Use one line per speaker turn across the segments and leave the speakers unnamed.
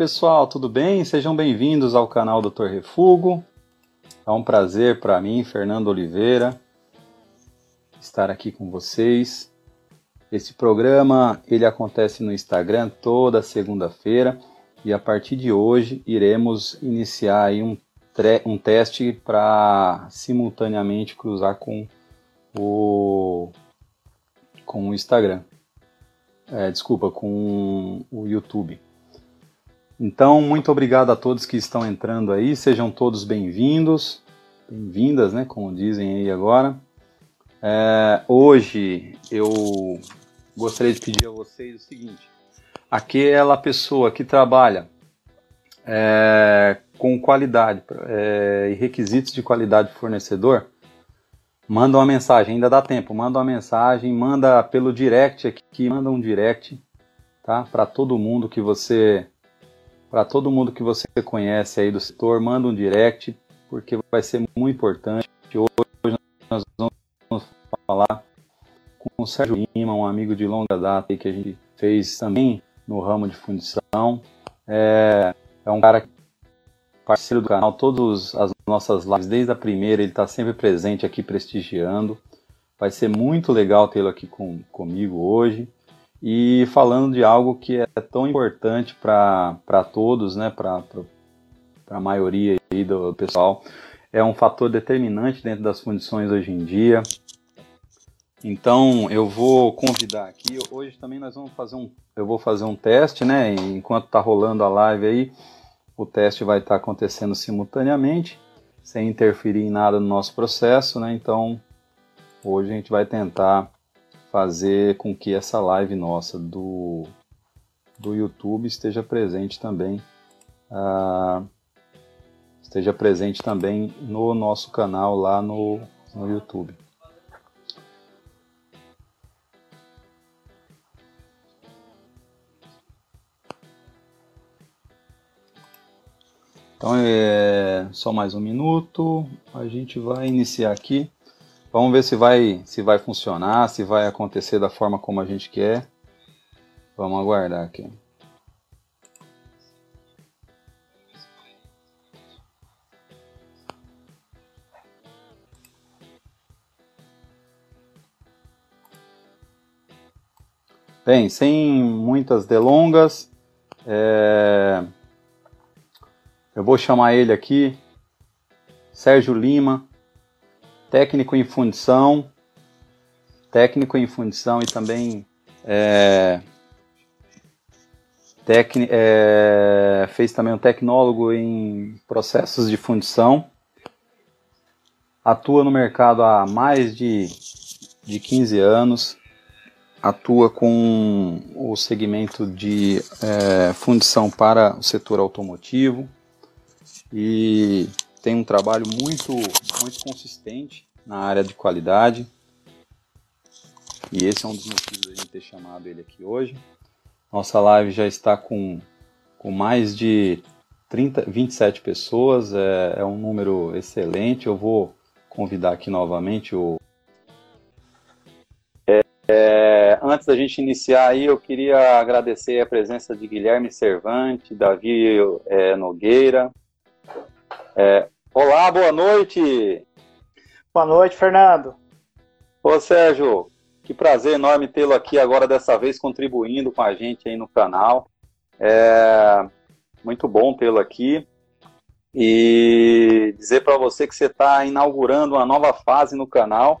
pessoal, tudo bem? Sejam bem-vindos ao canal Dr. Refugo. É um prazer para mim, Fernando Oliveira, estar aqui com vocês. Esse programa ele acontece no Instagram toda segunda-feira e a partir de hoje iremos iniciar um, um teste para simultaneamente cruzar com o com o Instagram. É, desculpa, com o YouTube. Então, muito obrigado a todos que estão entrando aí, sejam todos bem-vindos, bem-vindas, né, como dizem aí agora. É, hoje eu gostaria de pedir a vocês o seguinte: aquela pessoa que trabalha é, com qualidade é, e requisitos de qualidade fornecedor, manda uma mensagem, ainda dá tempo, manda uma mensagem, manda pelo direct aqui, manda um direct, tá? Para todo mundo que você para todo mundo que você conhece aí do setor, manda um direct, porque vai ser muito importante. Hoje nós vamos falar com o Sérgio Lima, um amigo de longa data que a gente fez também no ramo de fundição. É, é um cara parceiro do canal, todas as nossas lives, desde a primeira, ele está sempre presente aqui prestigiando. Vai ser muito legal tê-lo aqui com, comigo hoje e falando de algo que é tão importante para todos, né, para a maioria aí do pessoal, é um fator determinante dentro das fundições hoje em dia. Então eu vou convidar aqui, hoje também nós vamos fazer um, eu vou fazer um teste, né, enquanto está rolando a live aí, o teste vai estar tá acontecendo simultaneamente, sem interferir em nada no nosso processo, né, então hoje a gente vai tentar fazer com que essa live nossa do, do YouTube esteja presente também. Uh, esteja presente também no nosso canal lá no, no YouTube. Então é só mais um minuto, a gente vai iniciar aqui. Vamos ver se vai, se vai funcionar, se vai acontecer da forma como a gente quer. Vamos aguardar aqui. Bem, sem muitas delongas, é... eu vou chamar ele aqui, Sérgio Lima, técnico em fundição, técnico em fundição e também é, é, fez também um tecnólogo em processos de fundição, atua no mercado há mais de, de 15 anos, atua com o segmento de é, fundição para o setor automotivo. E tem um trabalho muito, muito consistente na área de qualidade. E esse é um dos motivos da gente ter chamado ele aqui hoje. Nossa live já está com, com mais de 30, 27 pessoas, é, é um número excelente. Eu vou convidar aqui novamente o. É, é, antes da gente iniciar aí, eu queria agradecer a presença de Guilherme Servante, Davi é, Nogueira, é, olá, boa noite.
Boa noite, Fernando.
Ô, Sérgio, que prazer enorme tê-lo aqui agora, dessa vez, contribuindo com a gente aí no canal. É muito bom tê-lo aqui. E dizer para você que você está inaugurando uma nova fase no canal,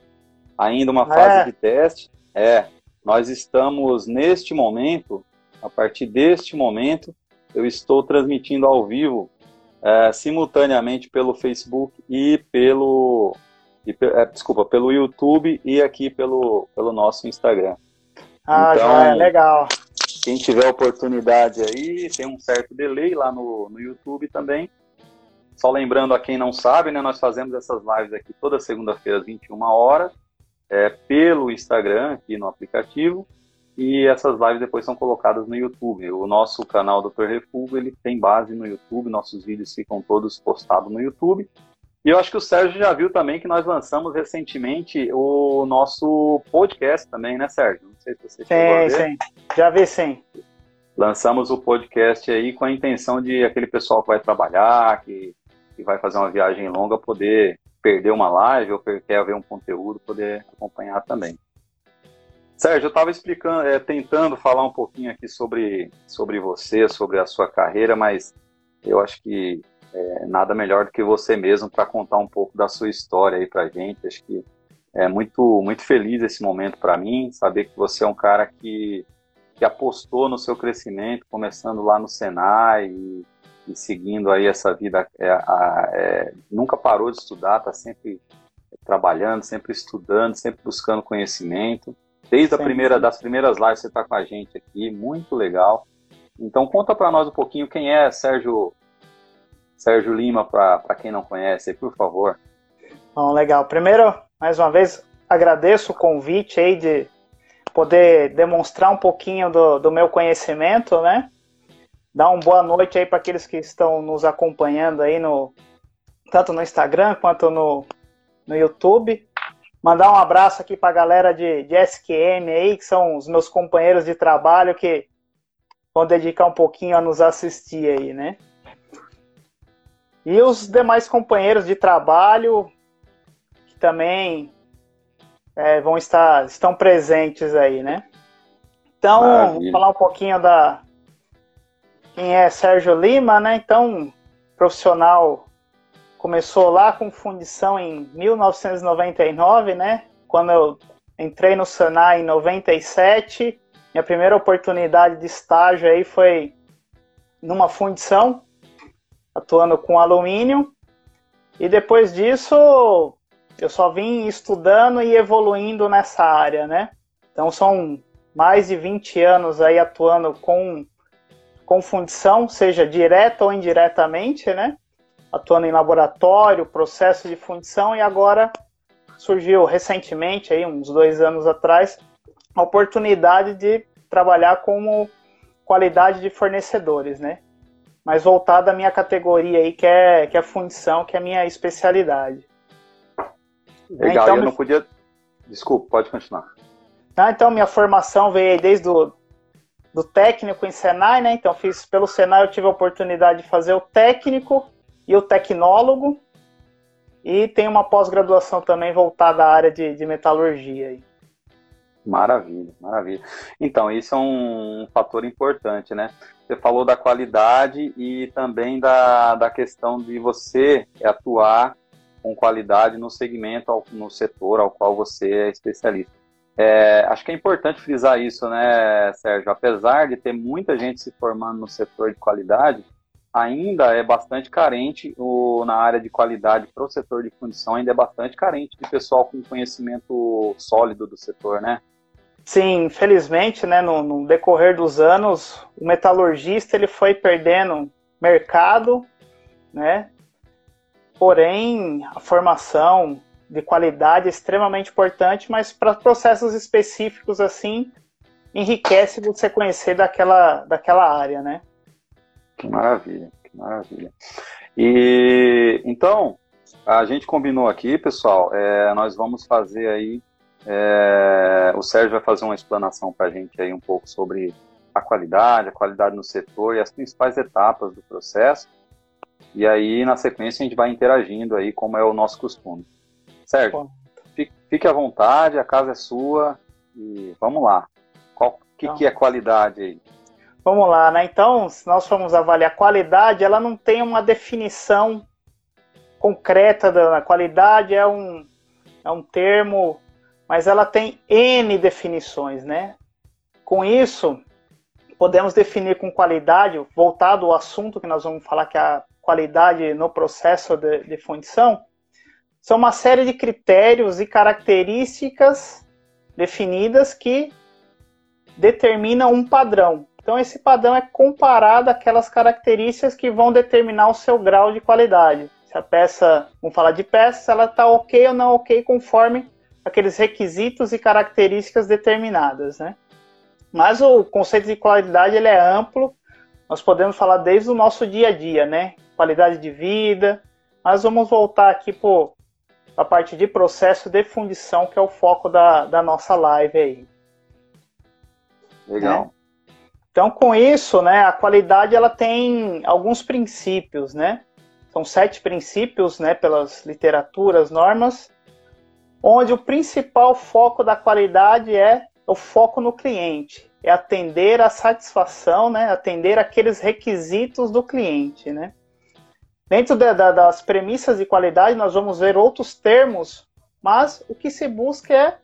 ainda uma fase é. de teste. É, nós estamos neste momento, a partir deste momento, eu estou transmitindo ao vivo é, simultaneamente pelo Facebook e pelo e, é, desculpa pelo YouTube e aqui pelo pelo nosso Instagram.
Ah, então, já é legal.
Quem tiver oportunidade aí, tem um certo delay lá no, no YouTube também. Só lembrando a quem não sabe, né, nós fazemos essas lives aqui toda segunda-feira às 21 horas, é, pelo Instagram, aqui no aplicativo, e essas lives depois são colocadas no YouTube. O nosso canal Dr. Refúgio, ele tem base no YouTube, nossos vídeos ficam todos postados no YouTube. E eu acho que o Sérgio já viu também que nós lançamos recentemente o nosso podcast também, né, Sérgio? Não sei
se você sim, sim. Já vi sim.
lançamos o podcast aí com a intenção de aquele pessoal que vai trabalhar, que, que vai fazer uma viagem longa, poder perder uma live ou quer ver um conteúdo, poder acompanhar também. Sérgio, eu estava explicando, é, tentando falar um pouquinho aqui sobre, sobre você, sobre a sua carreira, mas eu acho que é, nada melhor do que você mesmo para contar um pouco da sua história aí para gente. Acho que é muito, muito feliz esse momento para mim, saber que você é um cara que, que apostou no seu crescimento, começando lá no Senai e, e seguindo aí essa vida, é, a, é, nunca parou de estudar, está sempre trabalhando, sempre estudando, sempre buscando conhecimento. Desde a primeira, das primeiras lives você está com a gente aqui, muito legal. Então conta para nós um pouquinho quem é Sérgio Sérgio Lima, para quem não conhece, por favor.
Bom, legal. Primeiro, mais uma vez, agradeço o convite aí de poder demonstrar um pouquinho do, do meu conhecimento, né? Dar uma boa noite aí para aqueles que estão nos acompanhando aí no tanto no Instagram quanto no, no YouTube. Mandar um abraço aqui para a galera de, de SQM aí, que são os meus companheiros de trabalho que vão dedicar um pouquinho a nos assistir aí, né? E os demais companheiros de trabalho que também é, vão estar estão presentes aí, né? Então, Maravilha. vou falar um pouquinho da quem é Sérgio Lima, né? Então, profissional começou lá com fundição em 1999, né? Quando eu entrei no Senai em 97, minha primeira oportunidade de estágio aí foi numa fundição atuando com alumínio. E depois disso, eu só vim estudando e evoluindo nessa área, né? Então são mais de 20 anos aí atuando com, com fundição, seja direta ou indiretamente, né? Atuando em laboratório, processo de fundição e agora surgiu recentemente, aí uns dois anos atrás, a oportunidade de trabalhar como qualidade de fornecedores, né? mas voltada à minha categoria aí, que é, que é a fundição, que é a minha especialidade.
Legal, então, eu não podia. Desculpa, pode continuar.
Ah, então, minha formação veio desde o do técnico em Senai, né? Então, fiz pelo Senai, eu tive a oportunidade de fazer o técnico e o tecnólogo. E tem uma pós-graduação também voltada à área de, de metalurgia. Aí.
Maravilha, maravilha. Então, isso é um fator importante, né? Você falou da qualidade e também da, da questão de você atuar com qualidade no segmento, no setor ao qual você é especialista. É, acho que é importante frisar isso, né, Sérgio? Apesar de ter muita gente se formando no setor de qualidade, ainda é bastante carente, o, na área de qualidade para o setor de fundição, ainda é bastante carente de pessoal com conhecimento sólido do setor, né?
Sim, infelizmente, né, no, no, decorrer dos anos, o metalurgista ele foi perdendo mercado, né? Porém, a formação de qualidade é extremamente importante, mas para processos específicos assim, enriquece você conhecer daquela, daquela área, né?
Que maravilha, que maravilha. E então, a gente combinou aqui, pessoal, é, nós vamos fazer aí é, o Sérgio vai fazer uma explanação para a gente aí um pouco sobre a qualidade, a qualidade no setor e as principais etapas do processo. E aí, na sequência, a gente vai interagindo aí, como é o nosso costume. Sérgio, fique, fique à vontade, a casa é sua e vamos lá. O que, então, que é qualidade aí?
Vamos lá, né? Então, se nós formos avaliar qualidade, ela não tem uma definição concreta da qualidade, é um, é um termo mas ela tem N definições, né? Com isso, podemos definir com qualidade, voltado ao assunto que nós vamos falar, que é a qualidade no processo de, de fundição, são uma série de critérios e características definidas que determinam um padrão. Então, esse padrão é comparado àquelas características que vão determinar o seu grau de qualidade. Se a peça, vamos falar de peça, ela está ok ou não ok conforme aqueles requisitos e características determinadas, né? Mas o conceito de qualidade ele é amplo, nós podemos falar desde o nosso dia a dia, né? Qualidade de vida, mas vamos voltar aqui para a parte de processo de fundição, que é o foco da, da nossa live aí.
Legal.
Então, com isso, né, a qualidade ela tem alguns princípios, né? São sete princípios, né, pelas literaturas, normas, onde o principal foco da qualidade é o foco no cliente, é atender a satisfação, né, atender aqueles requisitos do cliente, né? Dentro da, da, das premissas de qualidade, nós vamos ver outros termos, mas o que se busca é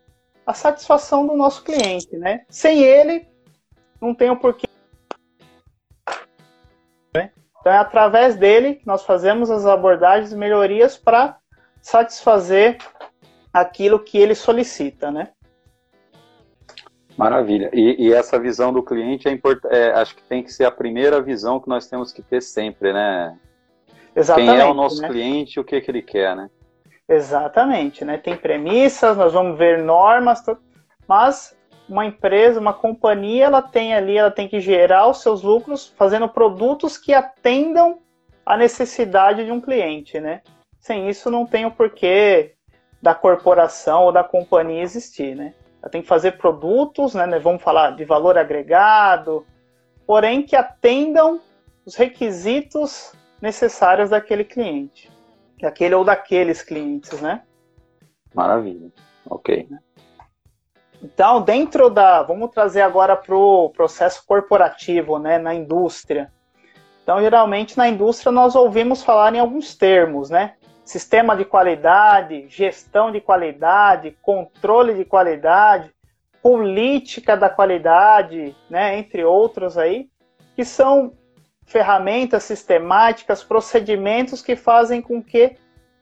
a satisfação do nosso cliente, né? Sem ele, não tem o porquê. Né? Então é através dele que nós fazemos as abordagens e melhorias para satisfazer aquilo que ele solicita, né?
Maravilha. E, e essa visão do cliente é importante. É, acho que tem que ser a primeira visão que nós temos que ter sempre, né? Exatamente. Quem é o nosso né? cliente o que, que ele quer, né?
Exatamente, né? Tem premissas, nós vamos ver normas, mas uma empresa, uma companhia, ela tem ali, ela tem que gerar os seus lucros fazendo produtos que atendam a necessidade de um cliente, né? Sem isso não tem o porquê da corporação ou da companhia existir, né? Ela tem que fazer produtos, né? Vamos falar de valor agregado, porém que atendam os requisitos necessários daquele cliente, daquele ou daqueles clientes, né?
Maravilha, ok.
Então, dentro da. Vamos trazer agora para o processo corporativo, né, na indústria. Então, geralmente na indústria nós ouvimos falar em alguns termos, né? Sistema de qualidade, gestão de qualidade, controle de qualidade, política da qualidade, né, entre outros aí, que são ferramentas sistemáticas, procedimentos que fazem com que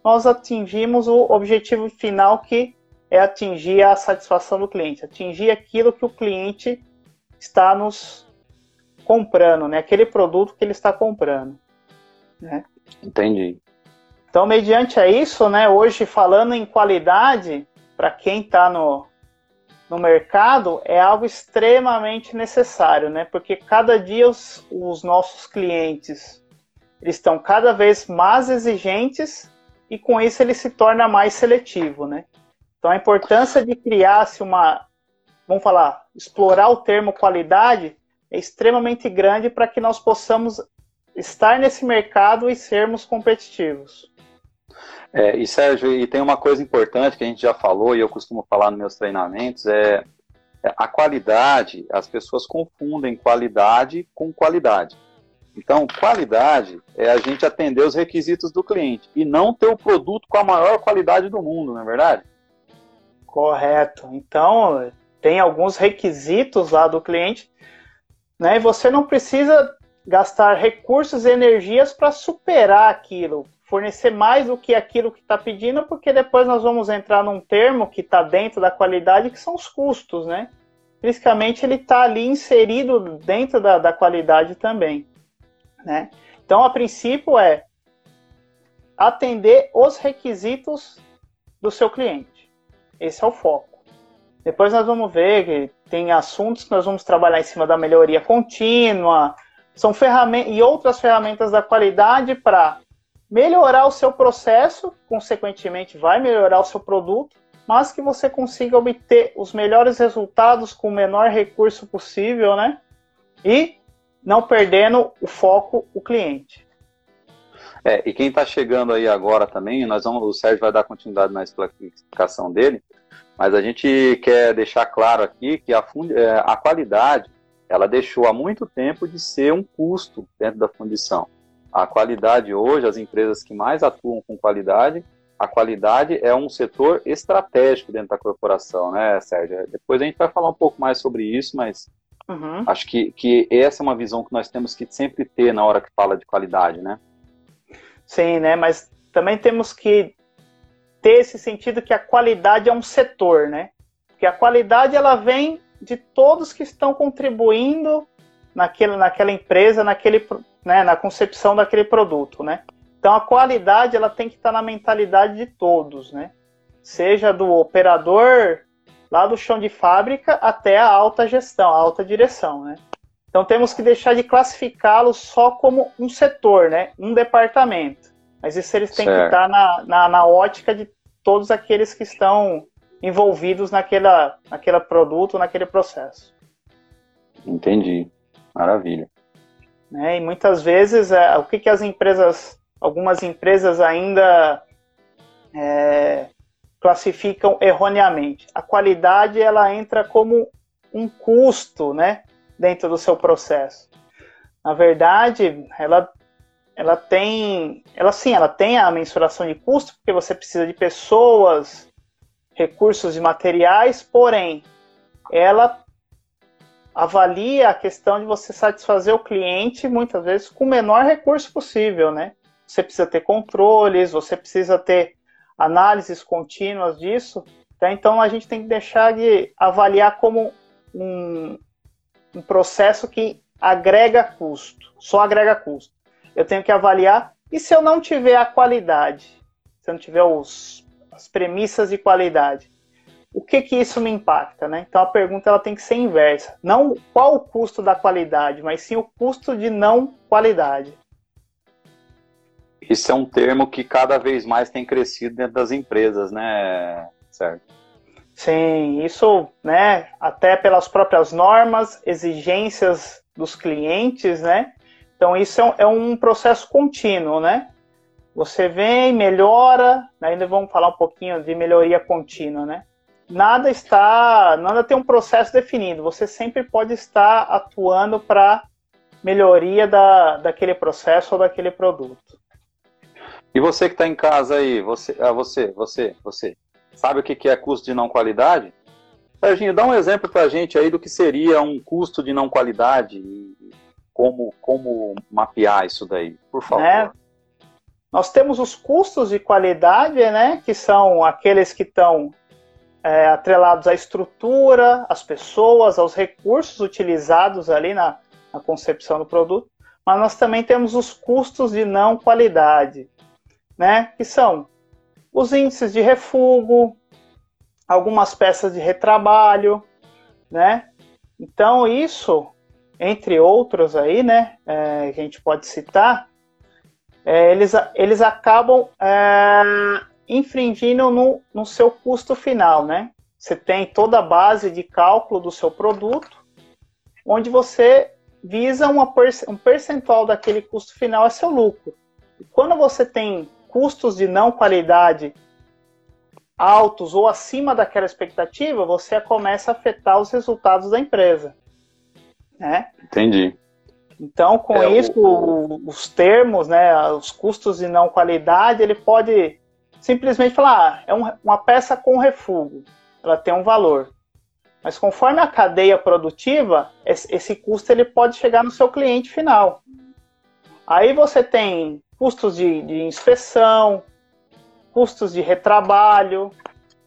nós atingimos o objetivo final que é atingir a satisfação do cliente, atingir aquilo que o cliente está nos comprando, né? Aquele produto que ele está comprando, né?
Entendi.
Então, mediante a isso, né? Hoje falando em qualidade, para quem está no, no mercado, é algo extremamente necessário, né? Porque cada dia os, os nossos clientes eles estão cada vez mais exigentes e com isso ele se torna mais seletivo, né? Então a importância de criar-se uma, vamos falar, explorar o termo qualidade é extremamente grande para que nós possamos estar nesse mercado e sermos competitivos.
É, e Sérgio, e tem uma coisa importante que a gente já falou e eu costumo falar nos meus treinamentos, é, é a qualidade, as pessoas confundem qualidade com qualidade. Então, qualidade é a gente atender os requisitos do cliente e não ter o produto com a maior qualidade do mundo, não é verdade?
Correto. Então, tem alguns requisitos lá do cliente, né? E você não precisa gastar recursos e energias para superar aquilo, fornecer mais do que aquilo que está pedindo, porque depois nós vamos entrar num termo que está dentro da qualidade, que são os custos, né? Fisicamente ele está ali inserido dentro da, da qualidade também, né? Então, a princípio é atender os requisitos do seu cliente. Esse é o foco. Depois nós vamos ver que tem assuntos que nós vamos trabalhar em cima da melhoria contínua, são ferramentas e outras ferramentas da qualidade para melhorar o seu processo, consequentemente vai melhorar o seu produto, mas que você consiga obter os melhores resultados com o menor recurso possível, né? E não perdendo o foco, o cliente.
É, e quem está chegando aí agora também, nós vamos, o Sérgio vai dar continuidade na explicação dele, mas a gente quer deixar claro aqui que a, é, a qualidade ela deixou há muito tempo de ser um custo dentro da fundição. A qualidade hoje, as empresas que mais atuam com qualidade, a qualidade é um setor estratégico dentro da corporação, né, Sérgio? Depois a gente vai falar um pouco mais sobre isso, mas uhum. acho que, que essa é uma visão que nós temos que sempre ter na hora que fala de qualidade, né?
Sim, né? Mas também temos que ter esse sentido que a qualidade é um setor, né? Porque a qualidade ela vem de todos que estão contribuindo naquele, naquela empresa, naquele, né, na concepção daquele produto, né? Então a qualidade ela tem que estar na mentalidade de todos, né? Seja do operador lá do chão de fábrica até a alta gestão, a alta direção, né? Então temos que deixar de classificá-lo só como um setor, né? um departamento. Mas isso eles têm certo. que estar na, na, na, ótica de todos aqueles que estão envolvidos naquela, naquele produto, naquele processo.
Entendi. Maravilha.
Né? E muitas vezes, é, o que, que as empresas, algumas empresas ainda é, classificam erroneamente? A qualidade ela entra como um custo, né, dentro do seu processo. Na verdade, ela ela tem, ela sim, ela tem a mensuração de custo porque você precisa de pessoas, recursos e materiais, porém, ela avalia a questão de você satisfazer o cliente muitas vezes com o menor recurso possível, né? Você precisa ter controles, você precisa ter análises contínuas disso. Tá? Então a gente tem que deixar de avaliar como um, um processo que agrega custo, só agrega custo. Eu tenho que avaliar e se eu não tiver a qualidade, se eu não tiver os, as premissas de qualidade, o que que isso me impacta, né? Então a pergunta ela tem que ser inversa. Não qual o custo da qualidade, mas sim o custo de não qualidade.
Isso é um termo que cada vez mais tem crescido dentro das empresas, né? Certo.
Sim, isso, né, até pelas próprias normas, exigências dos clientes, né? Então isso é um, é processo contínuo, né? Você vem, melhora, né? ainda vamos falar um pouquinho de melhoria contínua, né? nada está, nada tem um processo definido. Você sempre pode estar atuando para melhoria da, daquele processo ou daquele produto.
E você que está em casa aí, você, ah, você, você, você, sabe o que é custo de não qualidade? Serginho, dá um exemplo para a gente aí do que seria um custo de não qualidade e como, como mapear isso daí, por favor. É,
nós temos os custos de qualidade, né, que são aqueles que estão é, atrelados à estrutura, às pessoas, aos recursos utilizados ali na, na concepção do produto, mas nós também temos os custos de não qualidade, né? Que são os índices de refúgio, algumas peças de retrabalho, né? Então isso, entre outros aí, né? É, a gente pode citar, é, eles, eles acabam é, infringindo no, no seu custo final, né? Você tem toda a base de cálculo do seu produto, onde você visa uma, um percentual daquele custo final é seu lucro. E quando você tem custos de não qualidade altos ou acima daquela expectativa, você começa a afetar os resultados da empresa. Né?
Entendi.
Então, com é, isso, o... os termos, né, os custos de não qualidade, ele pode simplesmente falar, ah, é um, uma peça com refúgio, ela tem um valor. Mas conforme a cadeia produtiva, esse, esse custo ele pode chegar no seu cliente final. Aí você tem custos de, de inspeção, custos de retrabalho,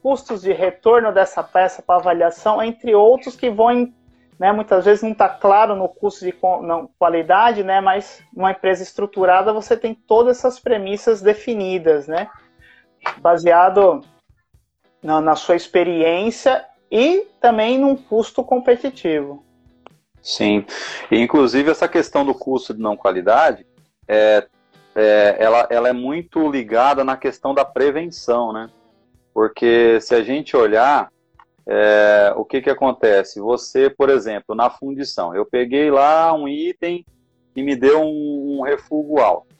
custos de retorno dessa peça para avaliação, entre outros que vão, né, muitas vezes não está claro no custo de não, qualidade, né, mas numa empresa estruturada você tem todas essas premissas definidas, né, baseado na, na sua experiência e também num custo competitivo.
Sim, inclusive essa questão do custo de não qualidade, é, é, ela, ela é muito ligada na questão da prevenção, né? Porque se a gente olhar, é, o que, que acontece? Você, por exemplo, na fundição, eu peguei lá um item que me deu um, um refúgio alto.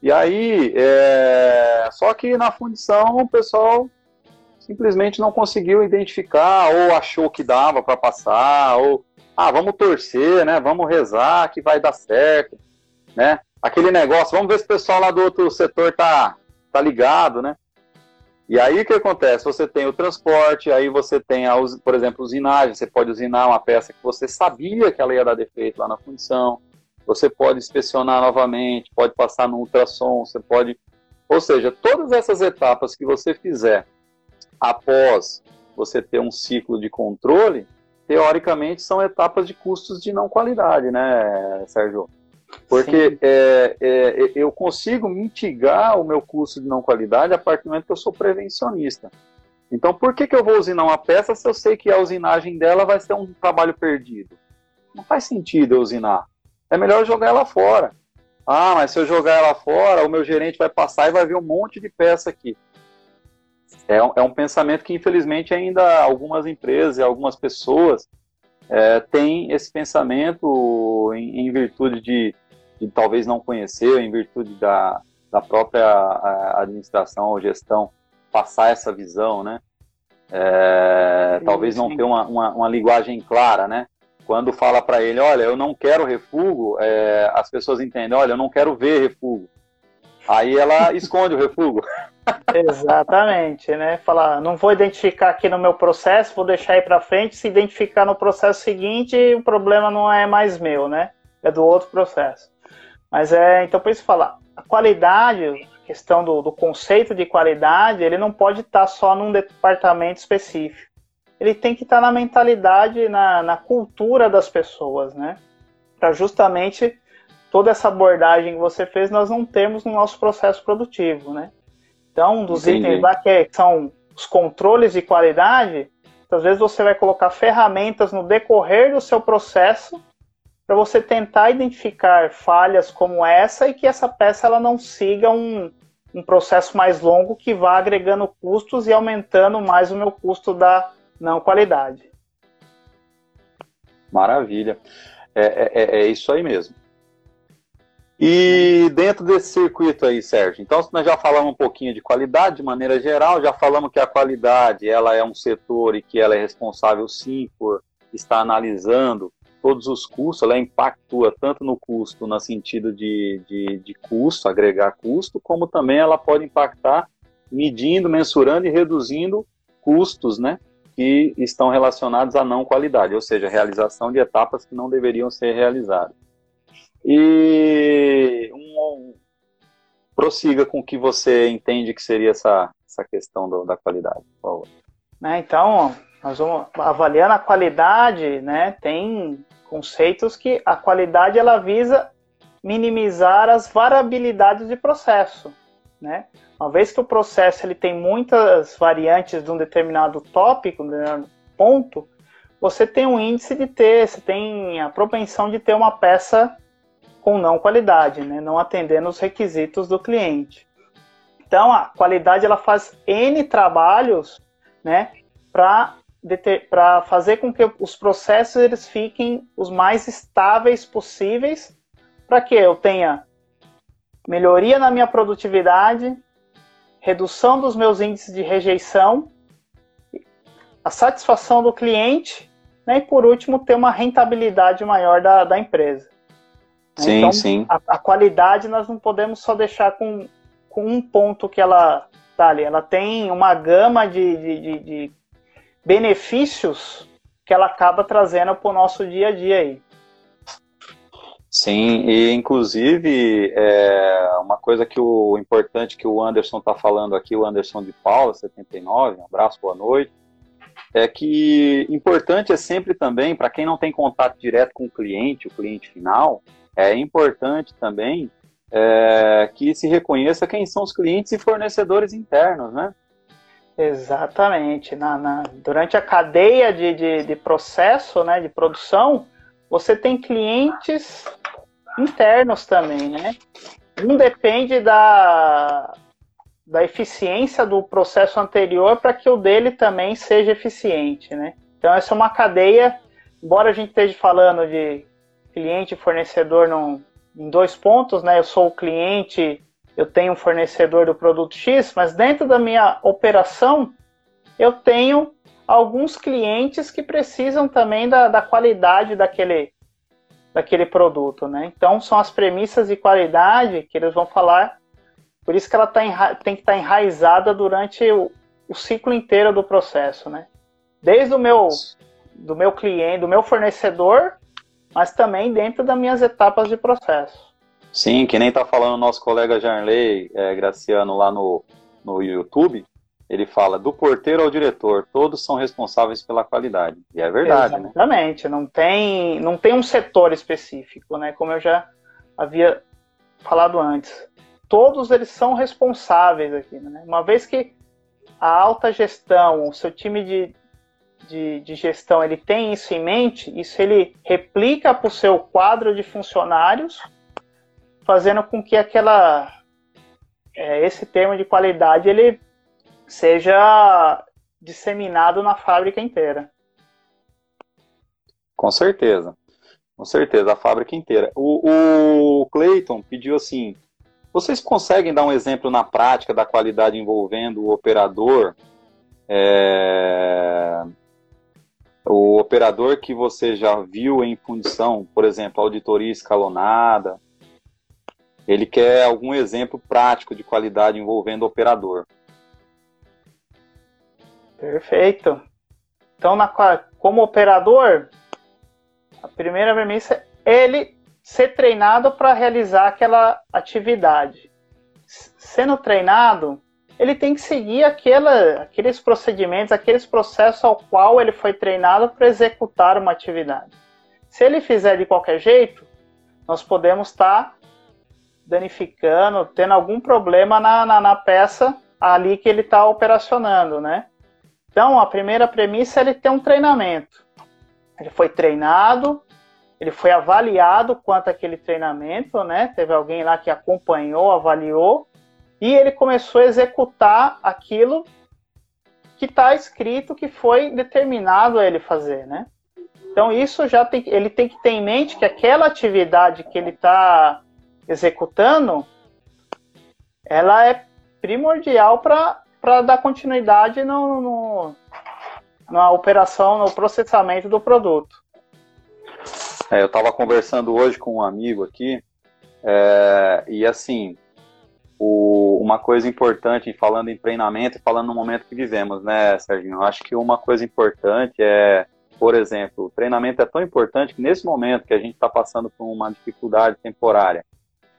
E aí, é... só que na fundição o pessoal simplesmente não conseguiu identificar, ou achou que dava para passar, ou ah, vamos torcer, né? Vamos rezar que vai dar certo, né? Aquele negócio, vamos ver se o pessoal lá do outro setor tá, tá ligado, né? E aí o que acontece? Você tem o transporte, aí você tem, a, por exemplo, usinagem, você pode usinar uma peça que você sabia que ela ia dar defeito lá na fundição, você pode inspecionar novamente, pode passar no ultrassom, você pode. Ou seja, todas essas etapas que você fizer após você ter um ciclo de controle, teoricamente são etapas de custos de não qualidade, né, Sérgio? Porque é, é, eu consigo mitigar o meu custo de não qualidade a partir do momento que eu sou prevencionista. Então, por que, que eu vou usinar uma peça se eu sei que a usinagem dela vai ser um trabalho perdido? Não faz sentido eu usinar é melhor jogar ela fora. Ah, mas se eu jogar ela fora, o meu gerente vai passar e vai ver um monte de peça aqui. É um, é um pensamento que, infelizmente, ainda algumas empresas e algumas pessoas é, tem esse pensamento em, em virtude de, de, talvez não conhecer, em virtude da, da própria administração ou gestão passar essa visão, né? É, sim, talvez não ter uma, uma, uma, linguagem clara, né? Quando fala para ele, olha, eu não quero refúgio, é, as pessoas entendem, olha, eu não quero ver refúgio. Aí ela esconde o refúgio.
Exatamente, né? Falar, não vou identificar aqui no meu processo, vou deixar aí para frente. Se identificar no processo seguinte, o problema não é mais meu, né? É do outro processo. Mas é, então por isso falar, a qualidade, a questão do, do conceito de qualidade, ele não pode estar só num departamento específico ele tem que estar na mentalidade, na, na cultura das pessoas, né? Para justamente toda essa abordagem que você fez, nós não temos no nosso processo produtivo, né? Então, um dos Entendi. itens lá que são os controles de qualidade, às vezes você vai colocar ferramentas no decorrer do seu processo para você tentar identificar falhas como essa e que essa peça ela não siga um, um processo mais longo que vá agregando custos e aumentando mais o meu custo da, não qualidade.
Maravilha. É, é, é, é isso aí mesmo. E dentro desse circuito aí, Sérgio, então nós já falamos um pouquinho de qualidade de maneira geral, já falamos que a qualidade ela é um setor e que ela é responsável sim por estar analisando todos os custos, ela impactua tanto no custo, no sentido de, de, de custo, agregar custo, como também ela pode impactar medindo, mensurando e reduzindo custos, né? que estão relacionados à não qualidade, ou seja, realização de etapas que não deveriam ser realizadas. E um, prossiga com o que você entende que seria essa, essa questão do, da qualidade, por favor.
Né, então, nós vamos avaliando a qualidade, né, tem conceitos que a qualidade ela visa minimizar as variabilidades de processo, né? Uma vez que o processo ele tem muitas variantes de um determinado tópico, um determinado ponto, você tem um índice de ter, você tem a propensão de ter uma peça com não qualidade, né? não atendendo os requisitos do cliente. Então, a qualidade ela faz N trabalhos né, para fazer com que os processos eles fiquem os mais estáveis possíveis para que eu tenha melhoria na minha produtividade, redução dos meus índices de rejeição, a satisfação do cliente, né, e por último, ter uma rentabilidade maior da, da empresa.
Sim, então, sim.
A, a, qualidade nós não podemos só deixar com, com um ponto que ela tá ali. Ela tem uma gama de, de, de, de benefícios que ela acaba trazendo para o nosso dia a dia aí.
Sim, e inclusive é, uma coisa que o importante que o Anderson está falando aqui, o Anderson de Paula, 79, um abraço, boa noite, é que importante é sempre também, para quem não tem contato direto com o cliente, o cliente final, é importante também é, que se reconheça quem são os clientes e fornecedores internos, né?
Exatamente. Na, na durante a cadeia de, de, de processo, né, de produção, você tem clientes internos também, né? Um depende da, da eficiência do processo anterior para que o dele também seja eficiente, né? Então essa é uma cadeia, embora a gente esteja falando de cliente e fornecedor num, em dois pontos, né? Eu sou o cliente, eu tenho um fornecedor do produto X, mas dentro da minha operação eu tenho alguns clientes que precisam também da, da qualidade daquele, daquele produto, né? Então são as premissas de qualidade que eles vão falar, por isso que ela tá tem que estar tá enraizada durante o, o, ciclo inteiro do processo, né? Desde o meu do meu cliente, do meu fornecedor, mas também dentro das minhas etapas de processo.
Sim, que nem tá falando nosso colega Jarley é, Graciano lá no, no YouTube, ele fala do porteiro ao diretor, todos são responsáveis pela qualidade. E é verdade,
né? Exatamente, né? não tem, não tem um setor específico, né? Como eu já havia falado antes. Todos eles são responsáveis aqui, né? Uma vez que a alta gestão, o seu time de, de, de gestão, ele tem isso em mente, isso ele replica para o seu quadro de funcionários, fazendo com que aquela é, esse termo de qualidade ele seja disseminado na fábrica inteira.
Com certeza. Com certeza, a fábrica inteira. O, o Clayton pediu assim: vocês conseguem dar um exemplo na prática da qualidade envolvendo o operador? É, o operador que você já viu em fundição, por exemplo, auditoria escalonada, ele quer algum exemplo prático de qualidade envolvendo o operador.
Perfeito. Então, na, como operador, a primeira premissa é ele ser treinado para realizar aquela atividade. Sendo treinado, ele tem que seguir aquela, aqueles procedimentos, aqueles processos ao qual ele foi treinado para executar uma atividade. Se ele fizer de qualquer jeito, nós podemos estar tá danificando, tendo algum problema na, na, na peça ali que ele está operacionando, né? Então, a primeira premissa é ele ter um treinamento. Ele foi treinado, ele foi avaliado quanto aquele treinamento, né? Teve alguém lá que acompanhou, avaliou, e ele começou a executar aquilo que está escrito que foi determinado a ele fazer, né? Então isso já tem, ele tem que ter em mente que aquela atividade que ele está executando, ela é primordial para dar continuidade no, no, na operação, no processamento do produto.
É, eu estava conversando hoje com um amigo aqui, é, e assim, o, uma coisa importante, falando em treinamento e falando no momento que vivemos, né, Serginho? Eu acho que uma coisa importante é, por exemplo, o treinamento é tão importante que nesse momento que a gente está passando por uma dificuldade temporária,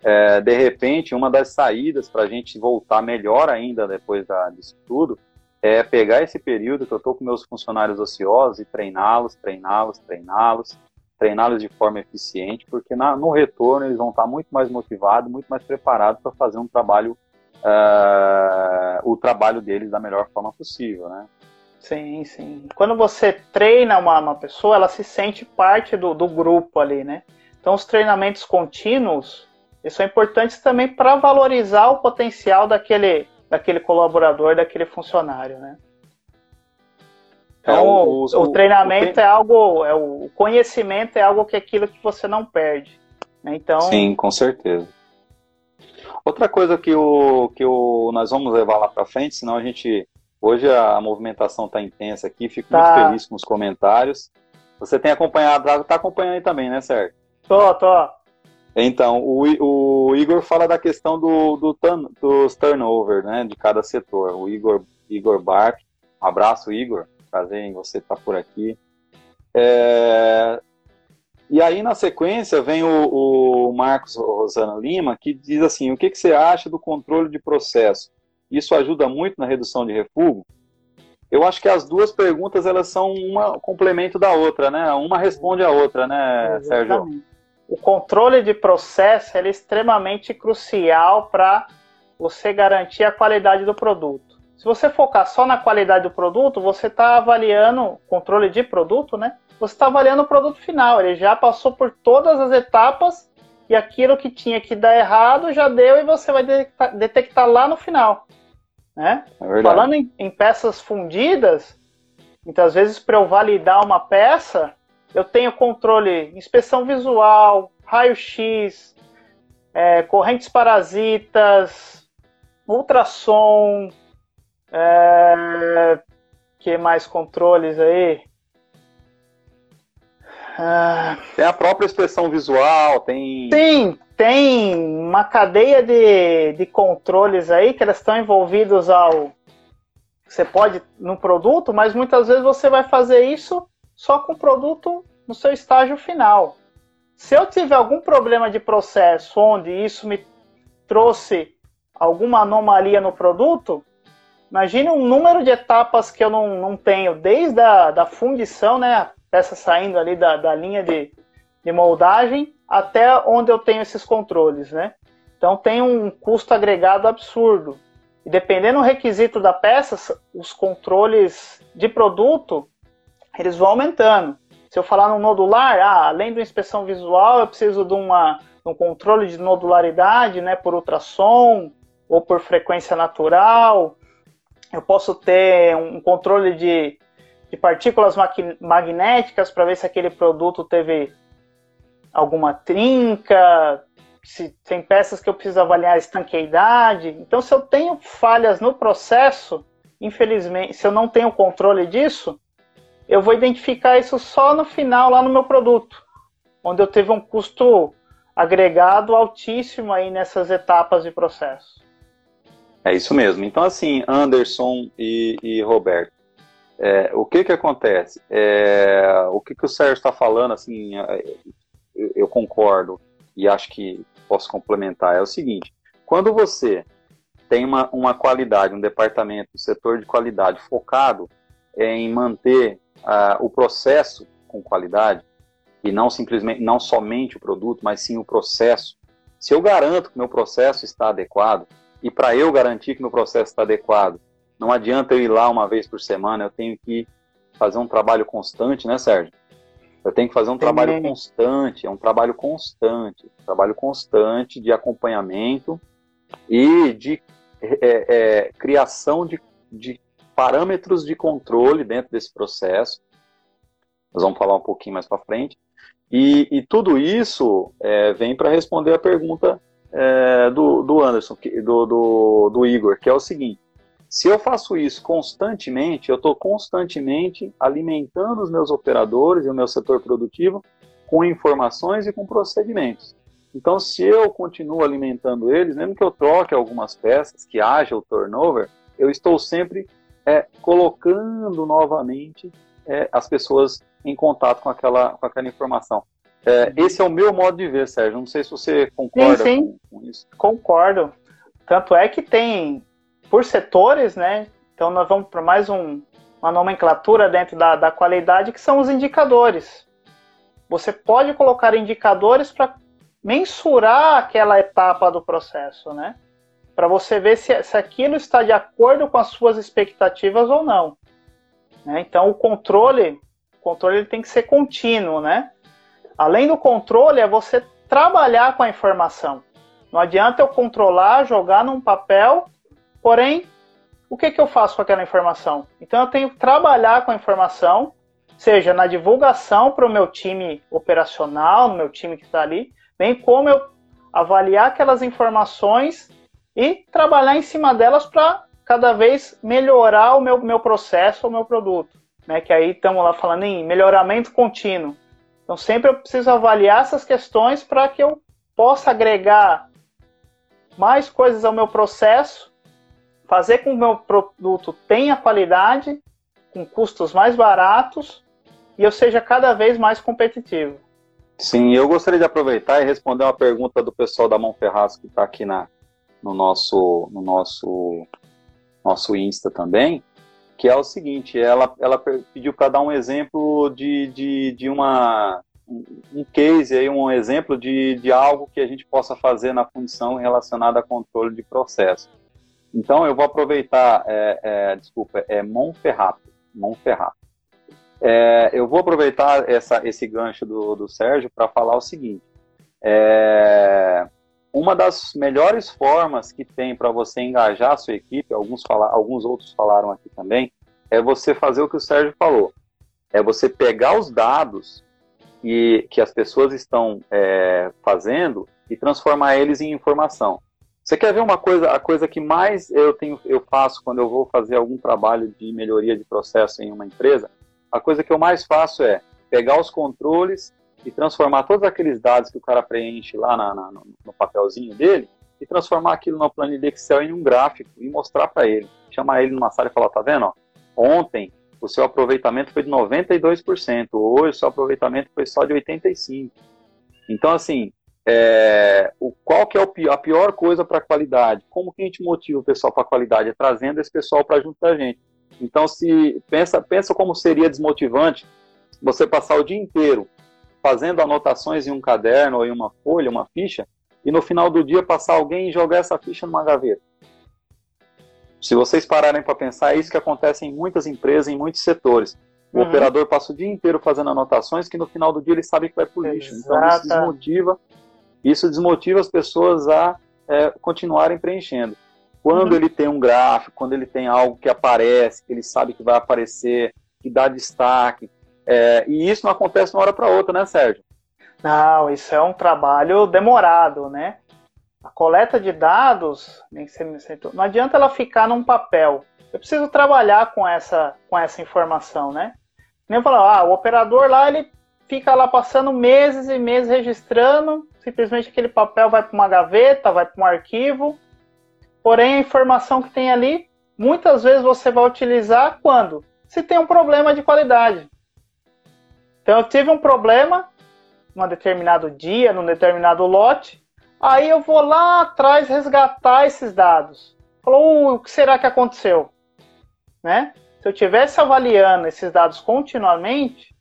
é, de repente, uma das saídas para a gente voltar melhor ainda depois da, disso tudo é pegar esse período que eu estou com meus funcionários ociosos e treiná-los, treiná-los, treiná-los, treiná-los de forma eficiente, porque na, no retorno eles vão estar muito mais motivados, muito mais preparados para fazer um trabalho, uh, o trabalho deles da melhor forma possível, né?
Sim, sim. Quando você treina uma, uma pessoa, ela se sente parte do, do grupo ali, né? Então, os treinamentos contínuos, são importantes também para valorizar o potencial daquele, daquele colaborador, daquele funcionário, né? Então, é o, o, o, treinamento o, é algo, é o conhecimento é algo que é aquilo que você não perde. Né? Então,
sim, com certeza. Outra coisa que o que o nós vamos levar lá para frente, senão a gente hoje a movimentação está intensa aqui, fico tá. muito feliz com os comentários. Você tem acompanhado, está acompanhando aí também, né, Sérgio?
Tô, tô.
Então, o, o Igor fala da questão do, do turn, dos turnover, né, de cada setor. O Igor, Igor Bark, um abraço, Igor prazer em você estar por aqui. É... E aí, na sequência, vem o, o Marcos Rosana Lima, que diz assim: o que, que você acha do controle de processo? Isso ajuda muito na redução de refúgio? Eu acho que as duas perguntas elas são um complemento da outra, né? Uma responde a outra, né, Exatamente. Sérgio?
O controle de processo é extremamente crucial para você garantir a qualidade do produto. Se você focar só na qualidade do produto, você está avaliando controle de produto, né? Você está avaliando o produto final. Ele já passou por todas as etapas e aquilo que tinha que dar errado já deu e você vai detectar, detectar lá no final. Né? É Falando em, em, peças fundidas, muitas vezes para eu validar uma peça, eu tenho controle, inspeção visual, raio-x, é, correntes parasitas, ultrassom, é... Que mais controles aí?
Ah... Tem a própria expressão visual, tem.
Sim, tem uma cadeia de, de controles aí que elas estão envolvidos ao. Você pode no produto, mas muitas vezes você vai fazer isso só com o produto no seu estágio final. Se eu tiver algum problema de processo onde isso me trouxe alguma anomalia no produto, Imagine um número de etapas que eu não, não tenho, desde a da fundição, né, a peça saindo ali da, da linha de, de moldagem, até onde eu tenho esses controles, né? Então tem um custo agregado absurdo. E dependendo do requisito da peça, os controles de produto, eles vão aumentando. Se eu falar no nodular, ah, além da inspeção visual, eu preciso de, uma, de um controle de nodularidade, né, por ultrassom ou por frequência natural, eu posso ter um controle de, de partículas magnéticas para ver se aquele produto teve alguma trinca, se tem peças que eu preciso avaliar a estanqueidade. Então, se eu tenho falhas no processo, infelizmente, se eu não tenho controle disso, eu vou identificar isso só no final, lá no meu produto, onde eu teve um custo agregado altíssimo aí nessas etapas de processo.
É isso mesmo. Então, assim, Anderson e, e Roberto, é, o que que acontece? É, o que que o Sérgio está falando, assim, é, eu, eu, concordo e acho que posso complementar, é o seguinte, quando você tem uma, uma qualidade, um departamento, um setor de qualidade focado em manter uh, o processo com qualidade, e não simplesmente, não somente o produto, mas sim o processo, se eu garanto que meu processo está adequado, e para eu garantir que meu processo está adequado, não adianta eu ir lá uma vez por semana, eu tenho que fazer um trabalho constante, né, Sérgio? Eu tenho que fazer um Sim. trabalho constante, é um trabalho constante, um trabalho constante de acompanhamento e de é, é, criação de, de parâmetros de controle dentro desse processo. Nós vamos falar um pouquinho mais para frente. E, e, tudo isso é, vem para responder a pergunta é, do, do Anderson, do, do, do Igor, que é o seguinte: se eu faço isso constantemente, eu estou constantemente alimentando os meus operadores e o meu setor produtivo com informações e com procedimentos. Então, se eu continuo alimentando eles, mesmo que eu troque algumas peças, que haja o turnover, eu estou sempre é, colocando novamente é, as pessoas em contato com aquela, com aquela informação. É, esse é o meu modo de ver, Sérgio. Não sei se você concorda sim, sim. Com, com, isso.
Concordo. Tanto é que tem por setores, né? Então nós vamos para mais um, uma nomenclatura dentro da, da qualidade que são os indicadores. Você pode colocar indicadores para mensurar aquela etapa do processo, né? Para você ver se, se aquilo está de acordo com as suas expectativas ou não. Né? Então o controle, o controle ele tem que ser contínuo, né? Além do controle é você trabalhar com a informação. Não adianta eu controlar, jogar num papel Porém, o que, que eu faço com aquela informação? Então eu tenho que trabalhar com a informação, seja na divulgação para o meu time operacional, no meu time que está ali, bem como eu avaliar aquelas informações e trabalhar em cima delas para cada vez melhorar o meu, meu processo, o meu produto. Né? Que aí estamos lá falando em melhoramento contínuo. Então sempre eu preciso avaliar essas questões para que eu possa agregar mais coisas ao meu processo fazer com que o meu produto tenha qualidade, com custos mais baratos e eu seja cada vez mais competitivo.
Sim, eu gostaria de aproveitar e responder uma pergunta do pessoal da Mão Ferraz que está aqui na, no nosso no nosso nosso Insta também, que é o seguinte, ela, ela pediu para dar um exemplo de, de, de uma um case aí, um exemplo de, de algo que a gente possa fazer na função relacionada a controle de processo. Então eu vou aproveitar, é, é, desculpa, é Monferrato, Monferrato. É, eu vou aproveitar essa, esse gancho do, do Sérgio para falar o seguinte. É, uma das melhores formas que tem para você engajar a sua equipe, alguns, fala, alguns outros falaram aqui também, é você fazer o que o Sérgio falou. É você pegar os dados e, que as pessoas estão é, fazendo e transformar eles em informação. Você quer ver uma coisa, a coisa que mais eu tenho, eu faço quando eu vou fazer algum trabalho de melhoria de processo em uma empresa? A coisa que eu mais faço é pegar os controles e transformar todos aqueles dados que o cara preenche lá na, na, no, papelzinho dele e transformar aquilo numa planilha de Excel em um gráfico e mostrar para ele. Chamar ele numa sala e falar, tá vendo? Ó, ontem o seu aproveitamento foi de 92%, hoje o seu aproveitamento foi só de 85%. Então, assim, é, o, qual que é o, a pior coisa para a qualidade? Como que a gente motiva o pessoal para a qualidade? É trazendo esse pessoal para junto da gente. Então, se pensa, pensa como seria desmotivante você passar o dia inteiro fazendo anotações em um caderno ou em uma folha, uma ficha, e no final do dia passar alguém e jogar essa ficha numa gaveta. Se vocês pararem para pensar, é isso que acontece em muitas empresas, em muitos setores. O uhum. operador passa o dia inteiro fazendo anotações que no final do dia ele sabe que vai para o lixo. Então isso desmotiva isso desmotiva as pessoas a é, continuarem preenchendo. Quando uhum. ele tem um gráfico, quando ele tem algo que aparece, que ele sabe que vai aparecer que dá destaque. É, e isso não acontece de uma hora para outra, né, Sérgio?
Não, isso é um trabalho demorado, né? A coleta de dados, não adianta ela ficar num papel. Eu preciso trabalhar com essa, com essa informação, né? Nem falar, ah, o operador lá, ele fica lá passando meses e meses registrando, simplesmente aquele papel vai para uma gaveta, vai para um arquivo. Porém, a informação que tem ali, muitas vezes você vai utilizar quando? Se tem um problema de qualidade. Então, eu tive um problema, num determinado dia, num determinado lote, aí eu vou lá atrás resgatar esses dados. Falou, o que será que aconteceu? Né? Se eu tivesse avaliando esses dados continuamente,